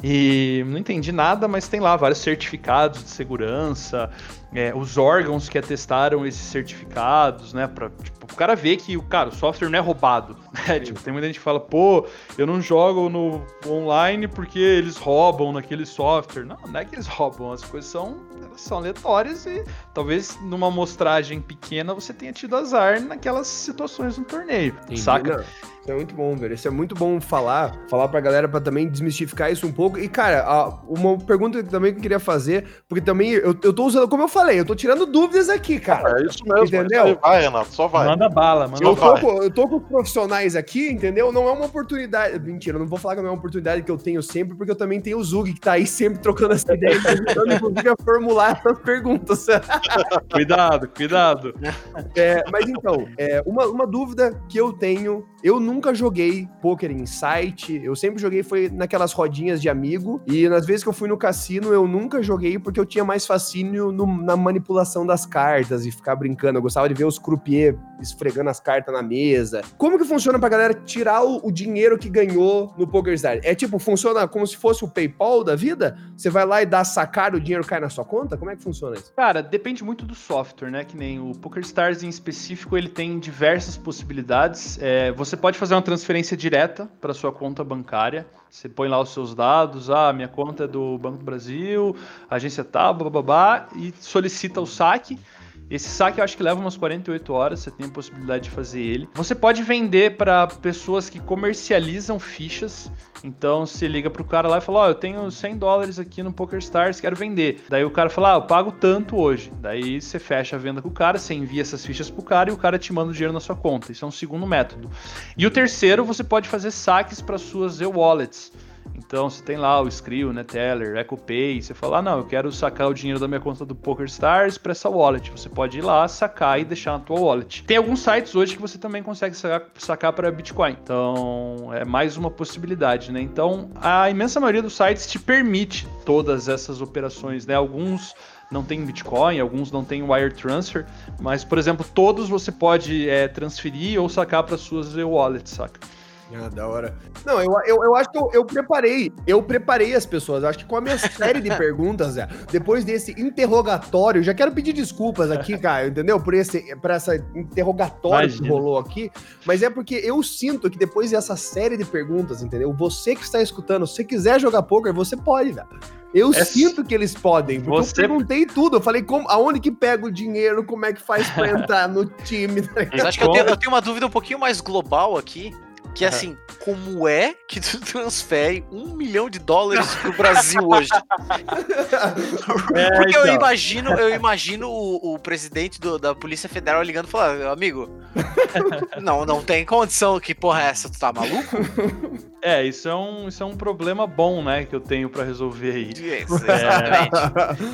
e não entendi nada, mas tem lá vários certificados de segurança, é, os órgãos que atestaram esses certificados, né? Pra, tipo, o cara ver que o cara, o software não é roubado. Né? Tipo, tem muita gente que fala, pô, eu não jogo no online porque eles roubam naquele software. Não, não é que eles roubam, as coisas são, são aleatórias e talvez numa amostragem pequena você tenha tido azar naquelas situações no torneio. Entendi, saca? Não. Isso é muito bom, velho. Isso é muito bom falar, falar pra galera pra também desmistificar isso um pouco. E, cara, uma pergunta também que eu queria fazer, porque também eu, eu tô usando, como eu falei, eu tô tirando dúvidas aqui, cara. É isso mesmo. Entendeu? Vai, Renato, só vai. Manda bala, manda eu bala. Tô, eu tô com profissionais aqui, entendeu? Não é uma oportunidade. Mentira, eu não vou falar que não é uma oportunidade que eu tenho sempre, porque eu também tenho o Zug, que tá aí sempre trocando essa ideia, tentando, inclusive, a formular essas perguntas. cuidado, cuidado. É, mas então, é, uma, uma dúvida que eu tenho eu nunca joguei poker em site, eu sempre joguei foi naquelas rodinhas de amigo, e nas vezes que eu fui no cassino, eu nunca joguei porque eu tinha mais fascínio no, na manipulação das cartas e ficar brincando. Eu gostava de ver os croupier esfregando as cartas na mesa. Como que funciona pra galera tirar o, o dinheiro que ganhou no PokerStars? É tipo, funciona como se fosse o PayPal da vida? Você vai lá e dá sacar, o dinheiro cai na sua conta? Como é que funciona isso? Cara, depende muito do software, né? Que nem o PokerStars em específico, ele tem diversas possibilidades. É, você você pode fazer uma transferência direta para sua conta bancária. Você põe lá os seus dados, ah, minha conta é do Banco do Brasil, agência tal, babá, e solicita o saque. Esse saque eu acho que leva umas 48 horas, você tem a possibilidade de fazer ele. Você pode vender para pessoas que comercializam fichas. Então você liga pro cara lá e fala: Ó, oh, eu tenho 100 dólares aqui no PokerStars, quero vender. Daí o cara fala: Ah, eu pago tanto hoje. Daí você fecha a venda com o cara, você envia essas fichas pro cara e o cara te manda o dinheiro na sua conta. Isso é um segundo método. E o terceiro, você pode fazer saques para suas e-wallets. Então você tem lá o Skrill, né, Teller, EcoPay, você fala, ah, não, eu quero sacar o dinheiro da minha conta do PokerStars para essa wallet. Você pode ir lá, sacar e deixar na tua wallet. Tem alguns sites hoje que você também consegue sacar, para Bitcoin. Então é mais uma possibilidade, né? Então a imensa maioria dos sites te permite todas essas operações, né? Alguns não tem Bitcoin, alguns não tem Wire Transfer, mas, por exemplo, todos você pode é, transferir ou sacar para suas e-wallets, saca? Ah, da hora. Não, eu, eu, eu acho que eu, eu, preparei. Eu preparei as pessoas. Acho que com a minha série de perguntas, Zé, depois desse interrogatório, já quero pedir desculpas aqui, cara, entendeu? Por esse por essa interrogatório Imagina. que rolou aqui. Mas é porque eu sinto que depois dessa série de perguntas, entendeu? Você que está escutando, se quiser jogar poker, você pode, velho. Eu é sinto que eles podem, porque você... eu perguntei tudo. Eu falei como, aonde que pega o dinheiro, como é que faz para entrar no time. Tá Mas acho que eu tenho, eu tenho uma dúvida um pouquinho mais global aqui. Que assim, como é que tu transfere um milhão de dólares pro Brasil hoje? É, Porque então. eu imagino, eu imagino o, o presidente do, da Polícia Federal ligando e falando, amigo, não, não tem condição, que porra é essa? Tu tá maluco? É, isso é um, isso é um problema bom, né, que eu tenho para resolver aí. Isso, exatamente.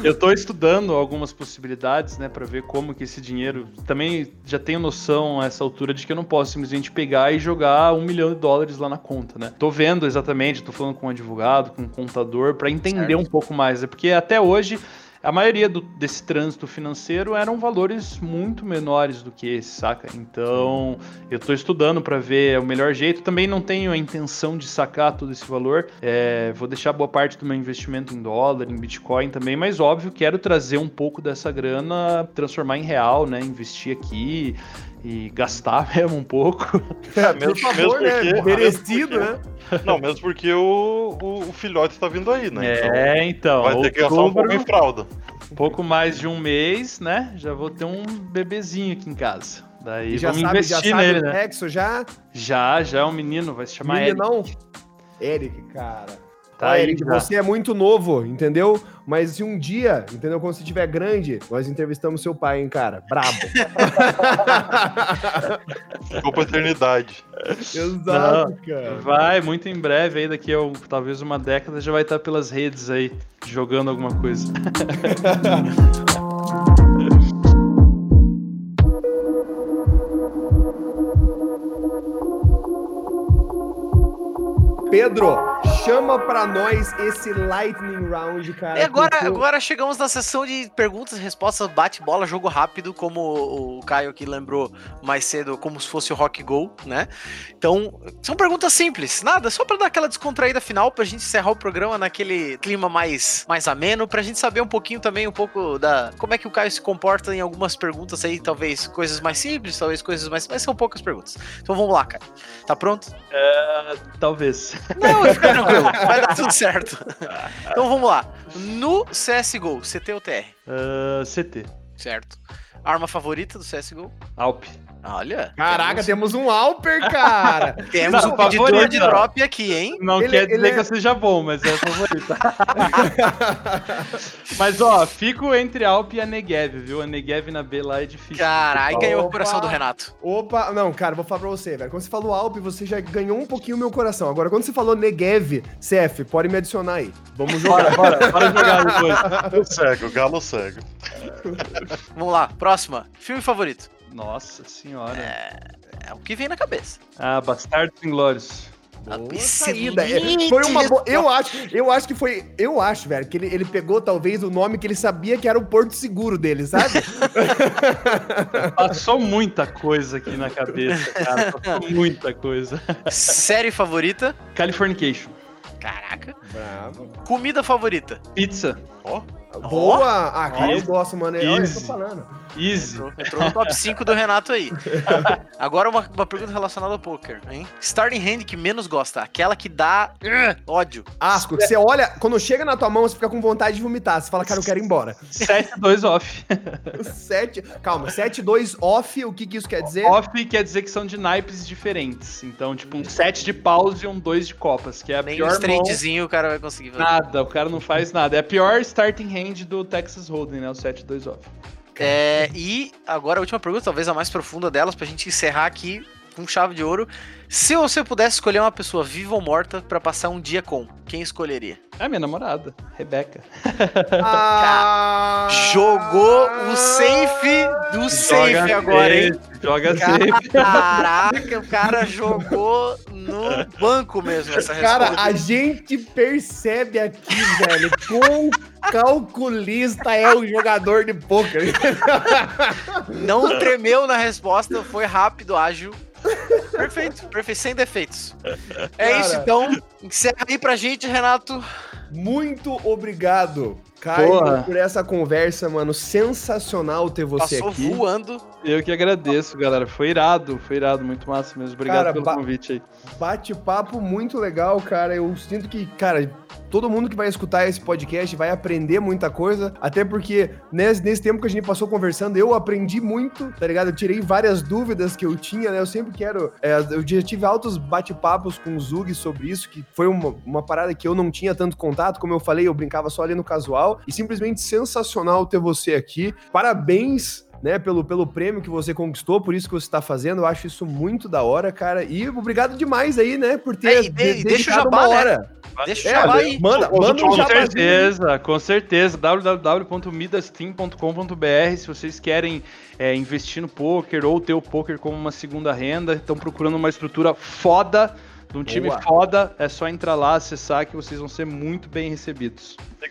É, eu tô estudando algumas possibilidades, né, para ver como que esse dinheiro. Também já tenho noção a essa altura de que eu não posso simplesmente pegar e jogar um milhão de dólares lá na conta, né? Tô vendo exatamente, tô falando com um advogado, com um contador, para entender certo. um pouco mais, é porque até hoje a maioria do, desse trânsito financeiro eram valores muito menores do que esse, saca? Então, eu estou estudando para ver o melhor jeito. Também não tenho a intenção de sacar todo esse valor. É, vou deixar boa parte do meu investimento em dólar, em Bitcoin também, mas óbvio, quero trazer um pouco dessa grana, transformar em real, né? Investir aqui e gastar mesmo um pouco. É, mesmo, Por favor, mesmo né? porque, Merecido, né? Não, mesmo porque o, o, o filhote está vindo aí, né? É, então. Vai ter que gastar um pouco em fralda. Um pouco mais de um mês, né? Já vou ter um bebezinho aqui em casa. Daí já vamos sabe, investir já nele, né? Exo já? Já, já é um menino, vai se chamar Menino, Eric. Não? Eric, cara. Tá aí, Eric, você é muito novo, entendeu? Mas se um dia, entendeu? Quando você estiver grande, nós entrevistamos seu pai, hein, cara? Brabo. Ficou pra eternidade. Exato, Não, cara. Vai, muito em breve, aí daqui a talvez uma década, já vai estar pelas redes aí, jogando alguma coisa. Pedro, chama pra nós esse Lightning Round, cara. E agora, porque... agora chegamos na sessão de perguntas e respostas, bate-bola, jogo rápido, como o Caio aqui lembrou mais cedo, como se fosse o Rock Go, né? Então, são perguntas simples, nada, só pra dar aquela descontraída final, pra gente encerrar o programa naquele clima mais, mais ameno, pra gente saber um pouquinho também, um pouco da como é que o Caio se comporta em algumas perguntas aí, talvez coisas mais simples, talvez coisas mais. Mas são poucas perguntas. Então vamos lá, cara. Tá pronto? É, talvez. Não, fica tranquilo. Vai dar tudo certo. Então vamos lá. No CSGO, CT ou TR? Uh, CT. Certo. Arma favorita do CSGO? Alp. Olha. Caraca, temos, temos um Alper, cara. temos não, um pedidor de drop aqui, hein? Não ele, quer dizer é... que eu seja bom, mas é a favorita. mas, ó, fico entre Alp e a Negev, viu? A Negev na B lá é difícil. Caralho, ganhou o coração do Renato. Opa, não, cara, vou falar pra você, velho. Quando você falou Alp, você já ganhou um pouquinho o meu coração. Agora, quando você falou Negev, CF, pode me adicionar aí. Vamos jogar. bora, bora, bora jogar depois. Galo cego, galo cego. Vamos lá, próxima. Filme favorito. Nossa senhora. É, é o que vem na cabeça. Ah, Bastardos Inglórios. Boa saída. É, foi uma boa. Eu acho, eu acho que foi. Eu acho, velho, que ele, ele pegou talvez o nome que ele sabia que era o Porto Seguro dele, sabe? Passou muita coisa aqui na cabeça, cara. Passou muita coisa. Série favorita? Californication. Caraca. Bravo. Comida favorita? Pizza. Ó. Oh. Boa! Ah, cara, eu gosto, mano. Easy. Olha, eu tô falando. Easy. Entrou, entrou no top 5 do Renato aí. Agora uma, uma pergunta relacionada ao poker, hein? Starting hand que menos gosta, aquela que dá uh, ódio. Asco, que você olha, quando chega na tua mão, você fica com vontade de vomitar. Você fala, cara, eu quero ir embora. 7-2 off. 7, calma, 7-2 off, o que, que isso quer dizer? Off quer dizer que são de naipes diferentes. Então, tipo, um 7 de paus e um 2 de copas, que é a Nem pior um tradezinho o cara vai conseguir fazer. Nada, o cara não faz nada. É a pior starting hand do Texas Hold'em, né? O 7-2 off. É, e agora a última pergunta, talvez a mais profunda delas, pra gente encerrar aqui com chave de ouro. Se você pudesse escolher uma pessoa viva ou morta para passar um dia com, quem escolheria? É minha namorada, Rebeca. Ah, jogou o safe do safe agora, hein? Joga safe. Caraca, o cara jogou no banco mesmo essa resposta. Cara, a gente percebe aqui, velho, quão calculista é o jogador de poker. Não tremeu na resposta, foi rápido, ágil perfeito, perfeito, sem defeitos. É Cara, isso, então. Encerra aí pra gente, Renato. Muito obrigado, Caio, por essa conversa, mano. Sensacional ter você Passou aqui. voando. Eu que agradeço, galera. Foi irado, foi irado, muito massa mesmo. Obrigado cara, pelo convite aí. Bate-papo muito legal, cara. Eu sinto que, cara, todo mundo que vai escutar esse podcast vai aprender muita coisa, até porque nesse, nesse tempo que a gente passou conversando, eu aprendi muito, tá ligado? Eu tirei várias dúvidas que eu tinha, né? Eu sempre quero. É, eu já tive altos bate-papos com o Zug sobre isso, que foi uma, uma parada que eu não tinha tanto contato, como eu falei, eu brincava só ali no casual, e simplesmente sensacional ter você aqui. Parabéns né, pelo, pelo prêmio que você conquistou, por isso que você está fazendo. Eu acho isso muito da hora, cara. E obrigado demais aí, né, por ter. É, e, de, deixa o jabá, uma né? hora. Né? Deixa o jabá é, aí. Manda, manda um Com certeza, com certeza. www.midasteam.com.br Se vocês querem é, investir no poker ou ter o poker como uma segunda renda, estão procurando uma estrutura foda de um time Boa. foda, é só entrar lá, acessar que vocês vão ser muito bem recebidos. No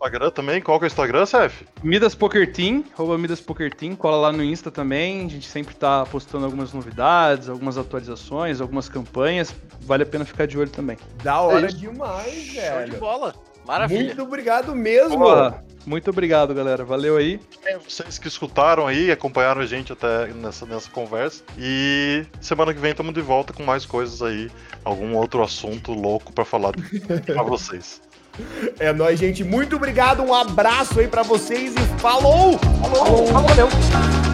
Instagram também, qual que é o Instagram, Cef? Midas Poker Team, arroba Midas Poker Team, cola lá no Insta também, a gente sempre tá postando algumas novidades, algumas atualizações, algumas campanhas, vale a pena ficar de olho também. Da hora é demais, velho. Show de bola. Maravilha. Muito obrigado mesmo. Boa. Muito obrigado, galera. Valeu aí. É, vocês que escutaram aí, acompanharam a gente até nessa, nessa conversa. E semana que vem estamos de volta com mais coisas aí. Algum outro assunto louco para falar para vocês. É nóis, gente. Muito obrigado. Um abraço aí para vocês e falou! Falou! Falou, valeu!